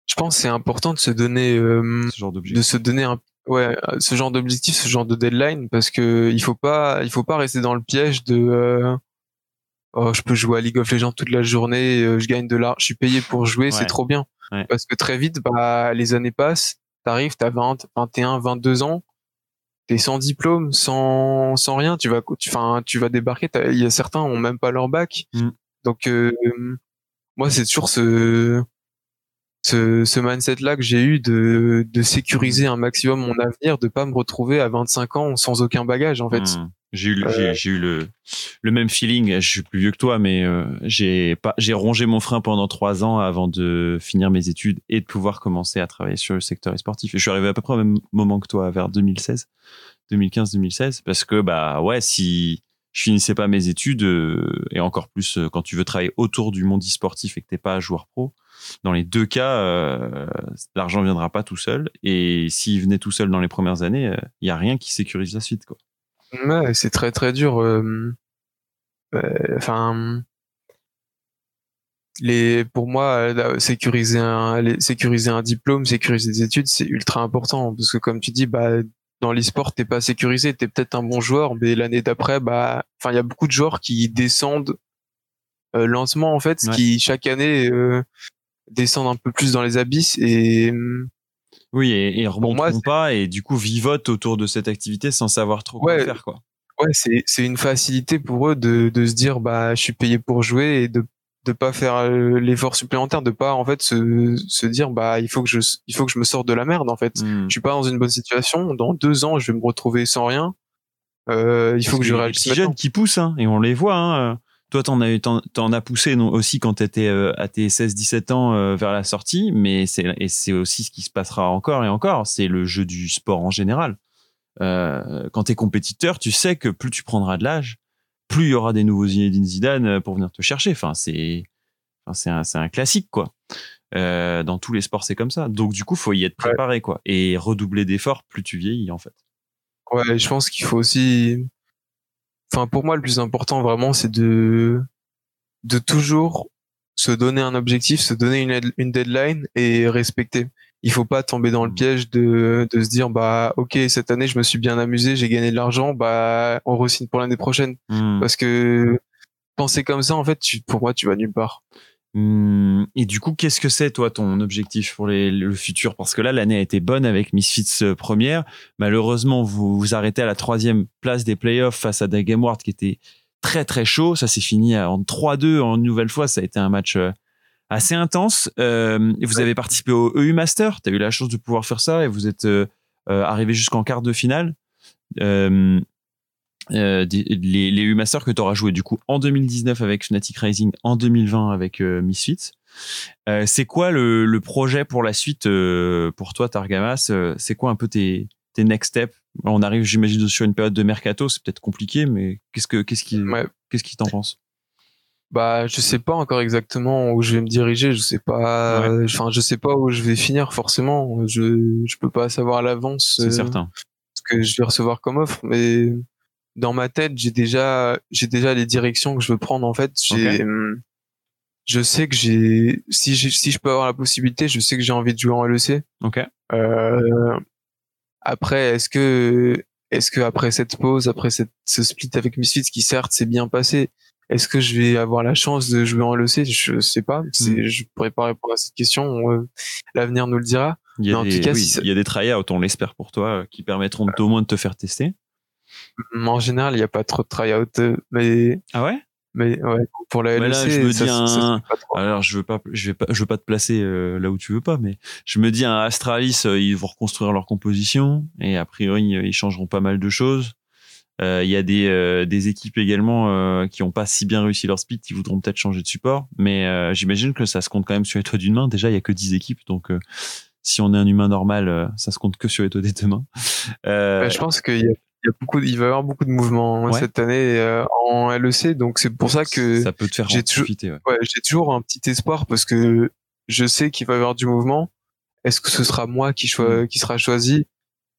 je pense que c'est important de se donner, Ce genre de se donner un ouais ce genre d'objectif ce genre de deadline parce que il faut pas il faut pas rester dans le piège de euh, oh je peux jouer à League of Legends toute la journée euh, je gagne de l'argent je suis payé pour jouer Ouais. c'est trop bien Ouais. parce que très vite bah les années passent t'arrives t'as 20 21 22 ans t'es sans diplôme sans sans rien tu vas tu enfin tu vas débarquer il y a certains ont même pas leur bac Mm. donc euh, moi c'est toujours ce ce, ce mindset-là que j'ai eu de, de sécuriser un maximum mon avenir, de pas me retrouver à 25 ans sans aucun bagage en fait. Hmm. J'ai eu, le- Euh, j'ai, j'ai eu le, le même feeling. Je suis plus vieux que toi, mais euh, j'ai pas, j'ai rongé mon frein pendant trois ans avant de finir mes études et de pouvoir commencer à travailler sur le secteur sportif. Et je suis arrivé à peu près au même moment que toi, vers 2016, 2015-2016, parce que bah ouais, si je finissais pas mes études euh, et encore plus quand tu veux travailler autour du monde e-sportif et que t'es pas joueur pro, dans les deux cas, euh, l'argent viendra pas tout seul. Et s'il venait tout seul dans les premières années, il y a rien qui sécurise la suite, quoi. Ouais, c'est très très dur. euh, euh, Enfin, les, pour moi, là, sécuriser un, les- sécuriser un diplôme, sécuriser des études, c'est ultra important parce que comme tu dis, bah dans l'e-sport, t'es pas sécurisé, t'es peut-être un bon joueur, mais l'année d'après, bah, enfin, il y a beaucoup de joueurs qui descendent euh, lentement en fait, Ouais. qui chaque année euh, descendent un peu plus dans les abysses et Oui, et, et moi, pas et du coup vivotent autour de cette activité sans savoir trop quoi faire quoi. ouais, c'est c'est une facilité pour eux de de se dire bah je suis payé pour jouer et de de pas faire euh, l'effort supplémentaire, de pas en fait se se dire bah il faut que je il faut que je me sorte de la merde en fait. Hmm. Je suis pas dans une bonne situation. Dans deux ans, je vais me retrouver sans rien. Euh, il faut Parce que je qu'il y a des réagisse petits maintenant. jeunes qui poussent hein, et on les voit. Hein. Toi, t'en as, t'en, t'en as poussé non, aussi quand t'étais euh, à tes 16-17 ans euh, vers la sortie, mais c'est, et c'est aussi ce qui se passera encore et encore. C'est le jeu du sport en général. Euh, quand t'es compétiteur, tu sais que plus tu prendras de l'âge, plus il y aura des nouveaux Zinedine Zidane euh, pour venir te chercher. Enfin, c'est, enfin, c'est un, c'est un classique quoi. Dans tous les sports, c'est comme ça. Donc du coup, faut y être Ouais. préparé quoi et redoubler d'efforts plus tu vieillis en fait. Ouais, je pense qu'il faut aussi. Enfin, pour moi, le plus important vraiment, c'est de de toujours se donner un objectif, se donner une, deadline et respecter. Il faut pas tomber dans le Mm. piège de de se dire bah ok cette année je me suis bien amusé, j'ai gagné de l'argent, bah on re-signe pour l'année prochaine. Hmm. Parce que penser comme ça en fait, tu, pour moi tu vas nulle part. Hum, Et du coup, qu'est-ce que c'est, toi, ton objectif pour les- le futur? Parce que là, l'année a été bonne avec Misfits euh, première. Malheureusement, vous vous arrêtez à la troisième place des playoffs face à Game World qui était très, très chaud. Ça s'est fini en 3-2 en nouvelle fois. Ça a été un match euh, assez intense. Euh, vous avez participé au EU Master. Tu as eu la chance de pouvoir faire ça et vous êtes euh, euh, arrivé jusqu'en quart de finale. Euh, euh, les, les EU Masters que tu auras joué du coup en 2019 avec Fnatic Rising, en 2020 avec euh, Misfits. Euh, c'est quoi le, le projet pour la suite euh, pour toi, Targamas? C'est quoi un peu tes, tes next steps? On arrive, j'imagine, sur une période de mercato, c'est peut-être compliqué, mais qu'est-ce que qu'est-ce qui Ouais. qu'est-ce qui t'en pense? Bah, je sais pas encore exactement où je vais me diriger. Je sais pas. Ouais. Enfin, je sais pas où je vais finir forcément. Je je peux pas savoir à l'avance. C'est certain. ce que je vais recevoir comme offre, mais dans ma tête, j'ai déjà, j'ai déjà les directions que je veux prendre. En fait, j'ai, hum, je sais que j'ai, si j'ai, si je peux avoir la possibilité, je sais que j'ai envie de jouer en LEC. Ok. Euh, après, est-ce que, est-ce que après cette pause, après cette, ce split avec Misfits qui certes s'est bien passé, est-ce que je vais avoir la chance de jouer en LEC Je sais pas. Hmm. je pourrais pas répondre à cette question. euh, L'avenir nous le dira. Il y a Mais en des, tout cas, oui, si ça- il y a des tryouts, on l'espère pour toi, euh, qui permettront de- au moins de te faire tester. En général, il n'y a pas trop de try-out, euh, mais Ah ouais? Mais ouais, pour la Mais là, LEC, je me ça, dis un- ça. Alors je veux pas, je vais pas, je veux pas te placer euh, là où tu veux pas, mais je me dis un Astralis, euh, ils vont reconstruire leur composition et a priori ils changeront pas mal de choses. Euh, Il y a des, euh, des équipes également euh, qui ont pas si bien réussi leur split, qui voudront peut-être changer de support, mais euh, j'imagine que ça se compte quand même sur les doigts d'une main. Déjà il y a que 10 équipes, donc euh, si on est un humain normal, euh, ça se compte que sur les doigts des deux mains. Bah, je pense qu'il y a, il y a beaucoup, il va y avoir beaucoup de mouvements hein, Ouais. cette année euh, en LEC, donc c'est pour ça que ça peut te faire j'ai toujours- profiter. ouais. ouais, j'ai toujours un petit espoir parce que je sais qu'il va y avoir du mouvement. Est-ce que ce sera moi qui, choi- Mm. qui sera choisi?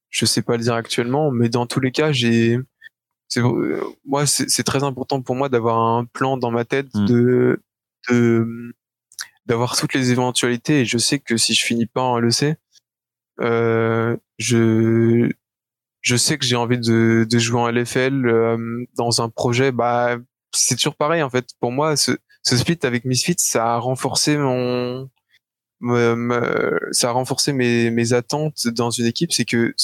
Je sais pas le dire actuellement, mais dans tous les cas, j'ai. C'est euh, moi, c'est c'est très important pour moi d'avoir un plan dans ma tête Mm. de de d'avoir toutes les éventualités. Et je sais que si je finis pas en LEC, euh, je je sais que j'ai envie de, de jouer en LFL euh, dans un projet. Bah, c'est toujours pareil en fait. Pour moi, ce, ce split avec Misfits, ça a renforcé mon, ça a renforcé mes, mes attentes dans une équipe. C'est que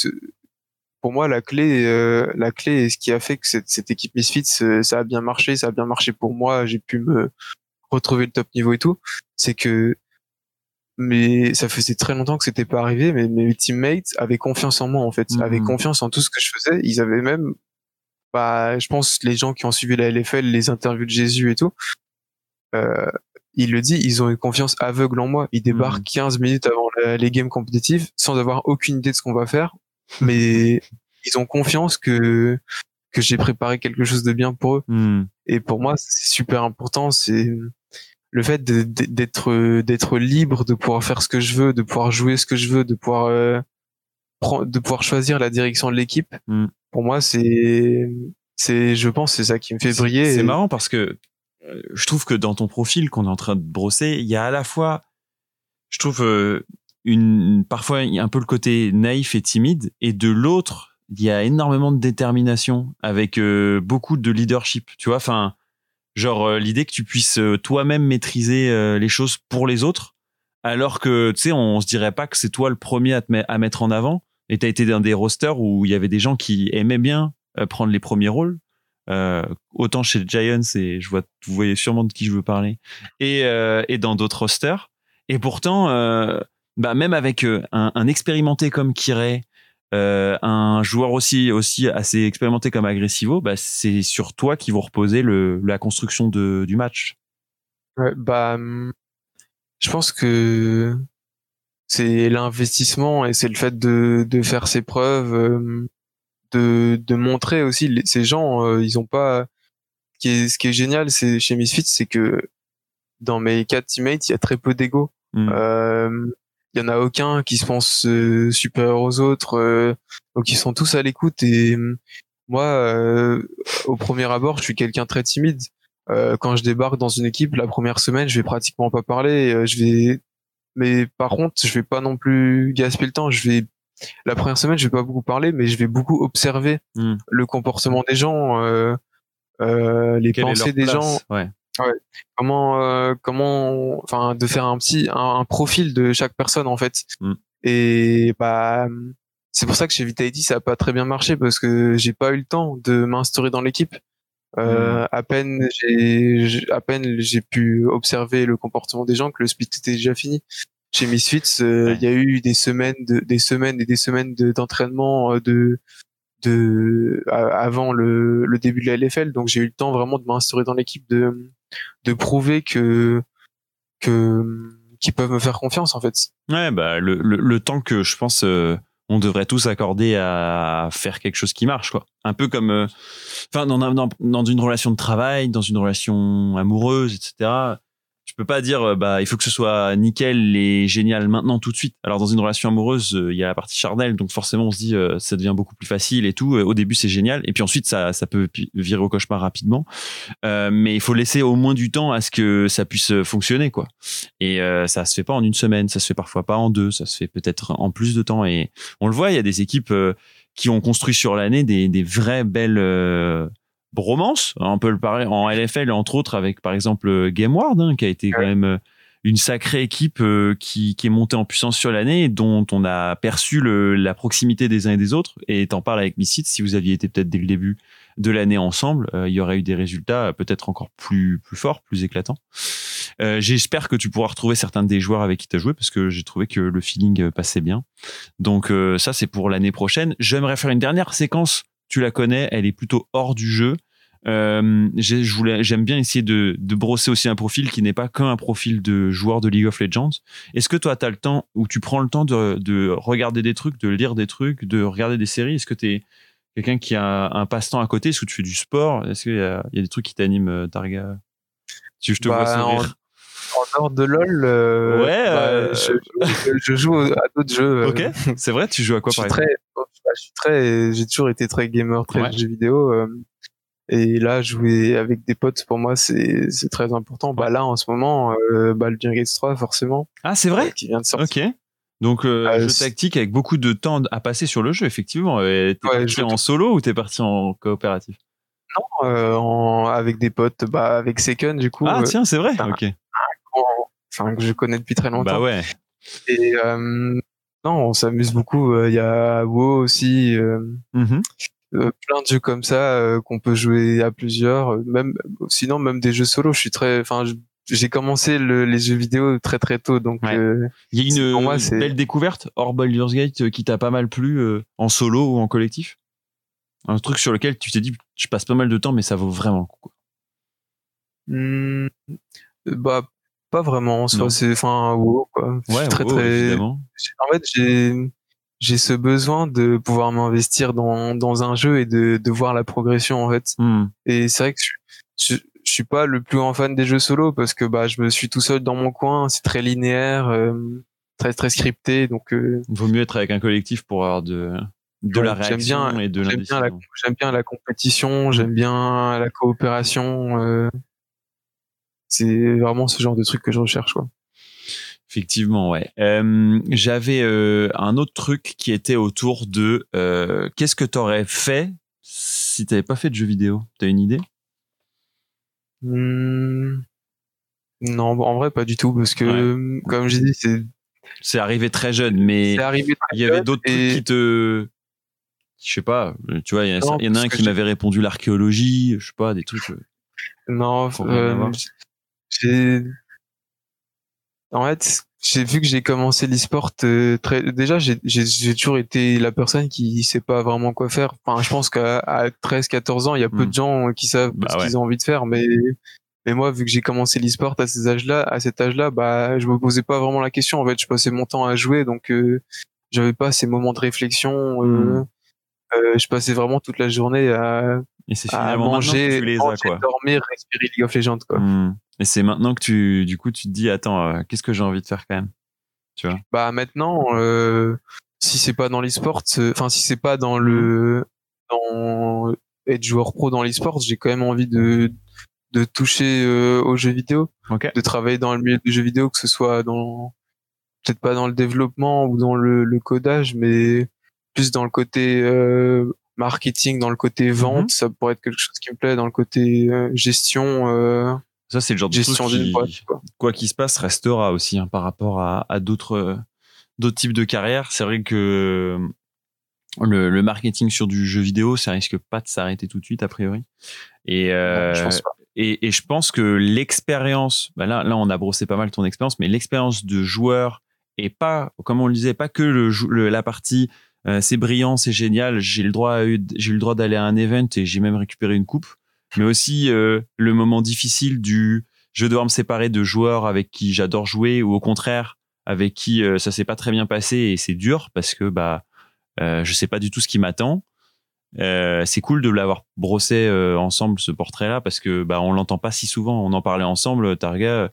pour moi, la clé, euh, la clé, et ce qui a fait que cette, cette équipe Misfits, euh, ça a bien marché, ça a bien marché pour moi. J'ai pu me retrouver le top niveau et tout. C'est que mais ça faisait très longtemps que c'était pas arrivé, mais mes teammates avaient confiance en moi en fait, Mhm. avaient confiance en tout ce que je faisais. Ils avaient même, bah, je pense les gens qui ont suivi la LFL, les interviews de Jésus et tout, euh, il le dit, ils ont une confiance aveugle en moi. Ils débarquent Mhm. 15 minutes avant la- les games compétitives sans avoir aucune idée de ce qu'on va faire, *laughs* mais ils ont confiance que que j'ai préparé quelque chose de bien pour eux. Hmm. Et pour moi, c'est super important. C'est le fait d'être d'être libre, de pouvoir faire ce que je veux, de pouvoir jouer ce que je veux, de pouvoir euh, de pouvoir choisir la direction de l'équipe. Mm. Pour moi, c'est c'est je pense c'est ça qui me fait briller. C'est Et- marrant parce que euh, je trouve que dans ton profil qu'on est en train de brosser, il y a à la fois, je trouve, euh, une, parfois un peu le côté naïf et timide, et de l'autre, il y a énormément de détermination avec euh, beaucoup de leadership. Tu vois, enfin, genre euh, l'idée que tu puisses euh, toi-même maîtriser euh, les choses pour les autres, alors que tu sais, on se dirait pas que c'est toi le premier à, te mettre en avant. Et t'as été dans des rosters où il y avait des gens qui aimaient bien prendre les premiers rôles. Euh, autant chez Giants et je vois vous voyez sûrement de qui je veux parler et euh, et dans d'autres rosters et pourtant euh, bah même avec un, un expérimenté comme Kiré euh, un joueur aussi aussi assez expérimenté comme Agressivo bah c'est sur toi qui vont reposer le la construction de du match Ouais, bah, hum, je pense que c'est l'investissement et c'est le fait de, de faire ses preuves, euh, de, de montrer aussi les- ces gens, euh, ils ont pas. Ce qui est, ce qui est génial, c'est chez Misfits, c'est que dans mes quatre teammates, il y a très peu d'ego. Euh, Il y en a aucun qui se pense euh, supérieur aux autres, euh, donc ils sont tous à l'écoute. Et hum, moi, euh, au premier abord, je suis quelqu'un très timide. Euh, quand je débarque dans une équipe, la première semaine, je vais pratiquement pas parler. euh, je vais, mais par contre, je vais pas non plus gaspiller le temps. Je vais, la première semaine, je vais pas beaucoup parler, mais je vais beaucoup observer Hmm. le comportement des gens, euh, euh, les Quelle pensées des place gens, ouais comment, euh, comment, enfin, de faire un petit, un, un profil de chaque personne en fait. Mm. Et bah, c'est pour ça que chez Vitality ça a pas très bien marché parce que j'ai pas eu le temps de m'instaurer dans l'équipe. Euh, À peine j'ai, à peine j'ai pu observer le comportement des gens que le split était déjà fini. Chez Misfits, euh, il Ouais. y a eu des semaines, de, des semaines et des semaines de- d'entraînement euh, de de avant le, le début de la LFL donc j'ai eu le temps vraiment de m'instaurer dans l'équipe de de prouver que que qu'ils peuvent me faire confiance en fait Ouais, bah le, le, le temps que je pense euh, on devrait tous accorder à faire quelque chose qui marche, quoi. Un peu comme, euh, enfin, dans, dans, dans une relation de travail, dans une relation amoureuse, etc. Tu peux pas dire, euh, bah, il faut que ce soit nickel et génial maintenant tout de suite. Alors dans une relation amoureuse, euh, il y a la partie charnelle, donc forcément on se dit, euh, ça devient beaucoup plus facile et tout. Au début c'est génial, et puis ensuite ça, ça peut virer au cauchemar rapidement. Mais il faut laisser au moins du temps à ce que ça puisse fonctionner, quoi. Et ça se fait pas en une semaine, ça se fait parfois pas en deux, ça se fait peut-être en plus de temps. Et on le voit, il y a des équipes qui ont construit sur l'année des, des vraies belles euh, bromances. On peut le parler en LFL, entre autres, avec par exemple euh, GameWard, hein, qui a été quand même euh, une sacrée équipe euh, qui, qui est montée en puissance sur l'année, dont on a perçu le, la proximité des uns et des autres. Et t'en parles avec Missit, si vous aviez été peut-être dès le début de l'année ensemble, euh, il y aurait eu des résultats peut-être encore plus plus forts, plus éclatants. Euh, J'espère que tu pourras retrouver certains des joueurs avec qui tu as joué parce que j'ai trouvé que le feeling passait bien. Donc euh, ça c'est pour l'année prochaine. J'aimerais faire une dernière séquence. Tu la connais, elle est plutôt hors du jeu. Euh, J'aime bien essayer de, de brosser aussi un profil qui n'est pas qu'un profil de joueur de League of Legends. Est-ce que toi, tu as le temps ou tu prends le temps de, de regarder des trucs, de lire des trucs, de regarder des séries? Est-ce que tu es quelqu'un qui a un passe-temps à côté? Est-ce que tu fais du sport? Est-ce qu'il y, a il y a des trucs qui t'animent, euh, Targa? Si je te Bah, vois sourire. En dehors de LoL, euh, Ouais, bah, euh, je, je- je joue à d'autres jeux. Ok, c'est vrai, tu joues à quoi je par suis exemple? très, je suis très, j'ai toujours été très gamer, très Ouais. jeux vidéo. euh, et là, jouer avec des potes, pour moi, c'est très important. Bah là, en ce moment, euh, Baldur's Gate 3, forcément, Ah, c'est vrai? Qui vient de sortir. Ok. Donc, euh, Euh, jeu tactique avec beaucoup de temps à passer sur le jeu, effectivement. T'es Ouais, parti en solo ou t'es parti en coopératif? Euh, en- avec des potes, bah avec Seken, du coup, Ah, euh, tiens, c'est vrai enfin, Ok. en- enfin que je connais depuis très longtemps. Bah ouais. Et euh, non, on s'amuse beaucoup. euh, Il y a WoW aussi. euh, Mhm. Euh, plein de jeux comme ça euh, qu'on peut jouer à plusieurs euh, même sinon même des jeux solo je suis très enfin j'ai commencé le- les jeux vidéo très très tôt donc Ouais. euh, Il y a une moi, belle découverte hors Baldur's Gate qui t'a pas mal plu euh, en solo ou en collectif? Un truc sur lequel tu t'es dit, je passe pas mal de temps, mais ça vaut vraiment le coup. quoi. hmm, bah pas vraiment enfin WoW quoi Ouais, très très en fait j'ai j'ai ce besoin de pouvoir m'investir dans dans un jeu et de de voir la progression en fait Hmm. et c'est vrai que je, je je suis pas le plus grand fan des jeux solo parce que bah je me suis tout seul dans mon coin c'est très linéaire euh, très très scripté donc euh, Vaut mieux être avec un collectif pour avoir de, de la réaction bien- et de j'aime bien bien la compétition, j'aime bien la coopération. euh, c'est vraiment ce genre de truc que je recherche, quoi. Effectivement, ouais. Euh, J'avais euh, un autre truc qui était autour de euh, qu'est-ce que t'aurais fait si t'avais pas fait de jeux vidéo? T'as une idée? Hmm, Non, en vrai, pas du tout, parce que, comme j'ai dit, c'est C'est arrivé très jeune, mais c'est arrivé très il y avait d'autres et- trucs qui te je sais pas tu vois il y, a- Non, en a un parce que qui m'avait répondu l'archéologie je sais pas des trucs Non, Faut rien euh, avoir. j'ai. En fait, j'ai vu que j'ai commencé l'e-sport euh, très. Déjà, j'ai toujours été la personne qui sait pas vraiment quoi faire. Enfin, je pense qu'à à 13, 14 ans, il y a peu Hmm. de gens qui savent Bah ce ouais. qu'ils ont envie de faire, mais mais moi, vu que j'ai commencé l'e-sport à ces âges-là, à cet âge-là, bah, je me posais pas vraiment la question. En fait, je passais mon temps à jouer, donc euh, j'avais pas ces moments de réflexion. euh, Hmm. euh, je passais vraiment toute la journée à, et à manger, les as manger, quoi dormir, respirer League of Legends, quoi. Hmm. Et c'est maintenant que tu du coup tu te dis attends euh, qu'est-ce que j'ai envie de faire quand même tu vois? Bah maintenant, euh, si c'est pas dans l'e-sport, euh, enfin si c'est pas dans le dans être joueur pro dans l'e-sport, j'ai quand même envie de de toucher euh, aux jeux vidéo, ok. De travailler dans le milieu des jeux vidéo, que ce soit dans peut-être pas dans le développement ou dans le, le codage, mais plus dans le côté marketing, dans le côté vente, Mhm. ça pourrait être quelque chose qui me plaît, dans le côté gestion, ça c'est le genre de gestion truc qui, boîte. Quoi. quoi qu'il se passe restera aussi hein, par rapport à, à d'autres euh, d'autres types de carrières c'est vrai que le, le marketing sur du jeu vidéo ça risque pas de s'arrêter tout de suite a priori et euh, je pense pas. et, et je pense que l'expérience, bah là, là, on a brossé pas mal ton expérience, mais l'expérience de joueur et pas, comme on le disait, pas que le, le- la partie euh, c'est brillant, c'est génial, j'ai le droit, j'ai eu le droit d'aller à un event et j'ai même récupéré une coupe, mais aussi euh, le moment difficile du je vais devoir me séparer de joueurs avec qui j'adore jouer ou au contraire avec qui euh, ça s'est pas très bien passé et c'est dur parce que bah euh, je sais pas du tout ce qui m'attend. Euh, c'est cool de l'avoir brossé euh, ensemble ce portrait-là parce que bah on l'entend pas si souvent. On en parlait ensemble, Targa.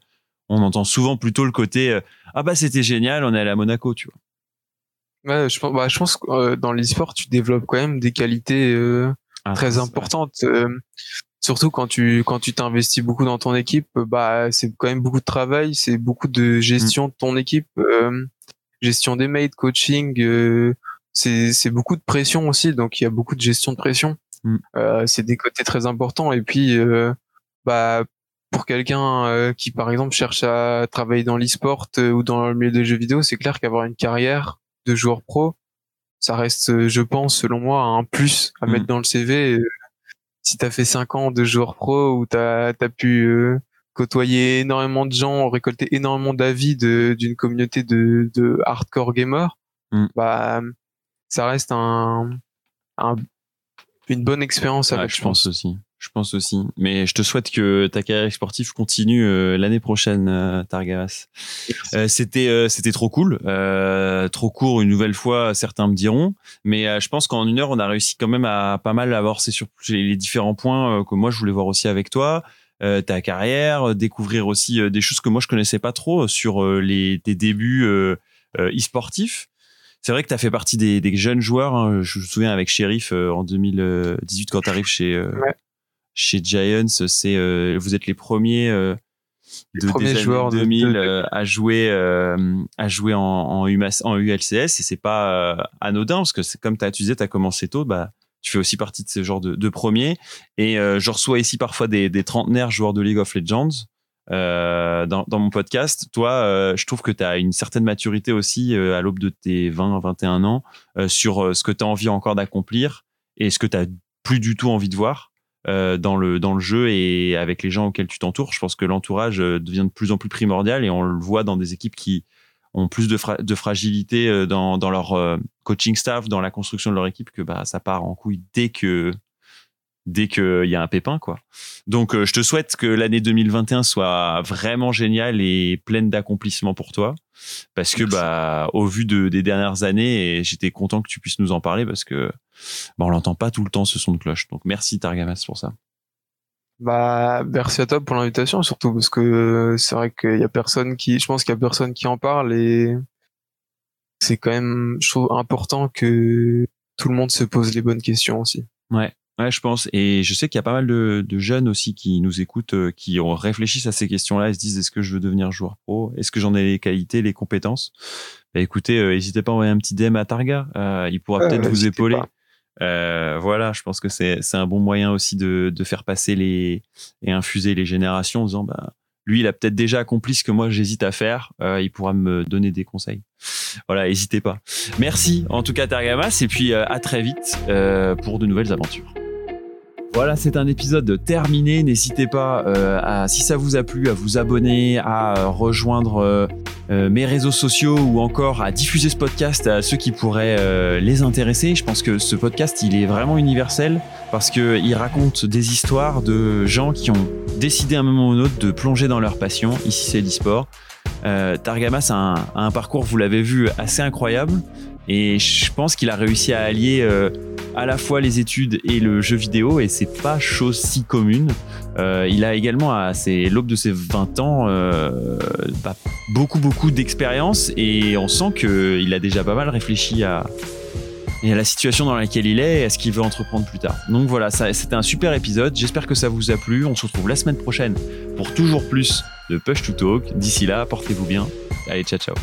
On entend souvent plutôt le côté ah bah c'était génial, on est allé à Monaco, tu vois. Ouais, je pense, bah, je pense que dans l'e-sport, tu développes quand même des qualités Ah, très importantes. euh, surtout quand tu quand tu t'investis beaucoup dans ton équipe, euh, bah c'est quand même beaucoup de travail, c'est beaucoup de gestion de ton équipe, euh, gestion des mates, coaching. euh, c'est c'est beaucoup de pression aussi, donc il y a beaucoup de gestion de pression. Mm. Euh, c'est des côtés très importants. Et puis euh, bah pour quelqu'un euh, qui par exemple cherche à travailler dans l'e-sport ou dans le milieu des jeux vidéo, c'est clair qu'avoir une carrière de joueur pro, ça reste, je pense, selon moi, un plus à Mm. mettre dans le CV. Si t'as fait cinq ans de joueur pro ou t'as as pu euh, côtoyer énormément de gens, récolter énormément d'avis de- d'une communauté de, de hardcore gamers, Mm. bah ça reste un, un- une bonne expérience à Ouais, je pense aussi. Je pense aussi. Mais je te souhaite que ta carrière sportive continue euh, l'année prochaine, euh, Targamas. Euh, c'était euh, c'était trop cool, euh, trop court une nouvelle fois, certains me diront. Mais je pense qu'en une heure, on a réussi quand même à pas mal avancer sur les différents points que moi je voulais voir aussi avec toi. Euh, ta carrière, découvrir aussi des choses que moi je connaissais pas trop sur les tes débuts e-sportifs. C'est vrai que tu as fait partie des, des jeunes joueurs. hein. Je me souviens avec Sheriff en 2018 quand tu arrives chez Ouais. Chez Giants, c'est euh, vous êtes les premiers euh, Les de premiers des années joueurs de- 2000 de- euh, à jouer euh, à jouer en en, UMAS en ULCS et c'est pas anodin parce que c'est comme t'as tu disais tu as commencé tôt bah tu fais aussi partie de ce genre de, de premiers. Et je reçois ici parfois des, des trentenaires joueurs de League of Legends dans, dans mon podcast. Toi, je trouve que tu as une certaine maturité aussi à l'aube de tes 20, 21 ans sur ce que tu as envie encore d'accomplir et ce que tu plus du tout envie de voir euh, dans, le, dans le jeu et avec les gens auxquels tu t'entoures. Je pense que l'entourage euh, devient de plus en plus primordial et on le voit dans des équipes qui ont plus de, de fragilité euh, dans, dans leur euh, coaching staff, dans la construction de leur équipe, que bah, ça part en couille dès que dès qu'il y a un pépin quoi. Donc euh, je te souhaite que l'année 2021 soit vraiment géniale et pleine d'accomplissements pour toi parce que Merci. bah au vu de, des dernières années j'étais content que tu puisses nous en parler parce que bah, on l'entend pas tout le temps ce son de cloche. Donc merci Targamas pour ça. Bah, merci à toi pour l'invitation, surtout parce que euh, c'est vrai qu'il y a personne qui, je pense qu'il y a personne qui en parle et c'est quand même, je trouve important que tout le monde se pose les bonnes questions aussi. Ouais. Ouais, je pense. Et je sais qu'il y a pas mal de, de jeunes aussi qui nous écoutent, euh, qui ont réfléchissent à ces questions-là et se disent est-ce que je veux devenir joueur pro? Est-ce que j'en ai les qualités, les compétences? Bah, Écoutez, euh, n'hésitez pas à envoyer un petit DM à Targa. Euh, il pourra Ouais, peut-être vous épauler. Euh, voilà, je pense que c'est c'est un bon moyen aussi de, de faire passer les et infuser les générations en disant bah lui il a peut-être déjà accompli ce que moi j'hésite à faire, euh, il pourra me donner des conseils. Voilà, n'hésitez pas. Merci en tout cas Targamas et puis euh, à très vite euh, pour de nouvelles aventures. Voilà, c'est un épisode terminé. N'hésitez pas, euh, à, si ça vous a plu, à vous abonner, à euh, rejoindre euh, mes réseaux sociaux ou encore à diffuser ce podcast à ceux qui pourraient les intéresser. Je pense que ce podcast, il est vraiment universel parce qu'il raconte des histoires de gens qui ont décidé à un moment ou un autre de plonger dans leur passion. Ici, c'est l'e-sport. Targamas a un parcours, vous l'avez vu, assez incroyable. Et je pense qu'il a réussi à allier euh, à la fois les études et le jeu vidéo, et c'est pas chose si commune. Euh, il a également, à l'aube de ses 20 ans, euh, bah, beaucoup, beaucoup d'expérience, et on sent qu'il a déjà pas mal réfléchi à, à la situation dans laquelle il est et à ce qu'il veut entreprendre plus tard. Donc voilà, c'était un super épisode. J'espère que ça vous a plu. On se retrouve la semaine prochaine pour toujours plus de Push to Talk. D'ici là, portez-vous bien. Allez, ciao, ciao.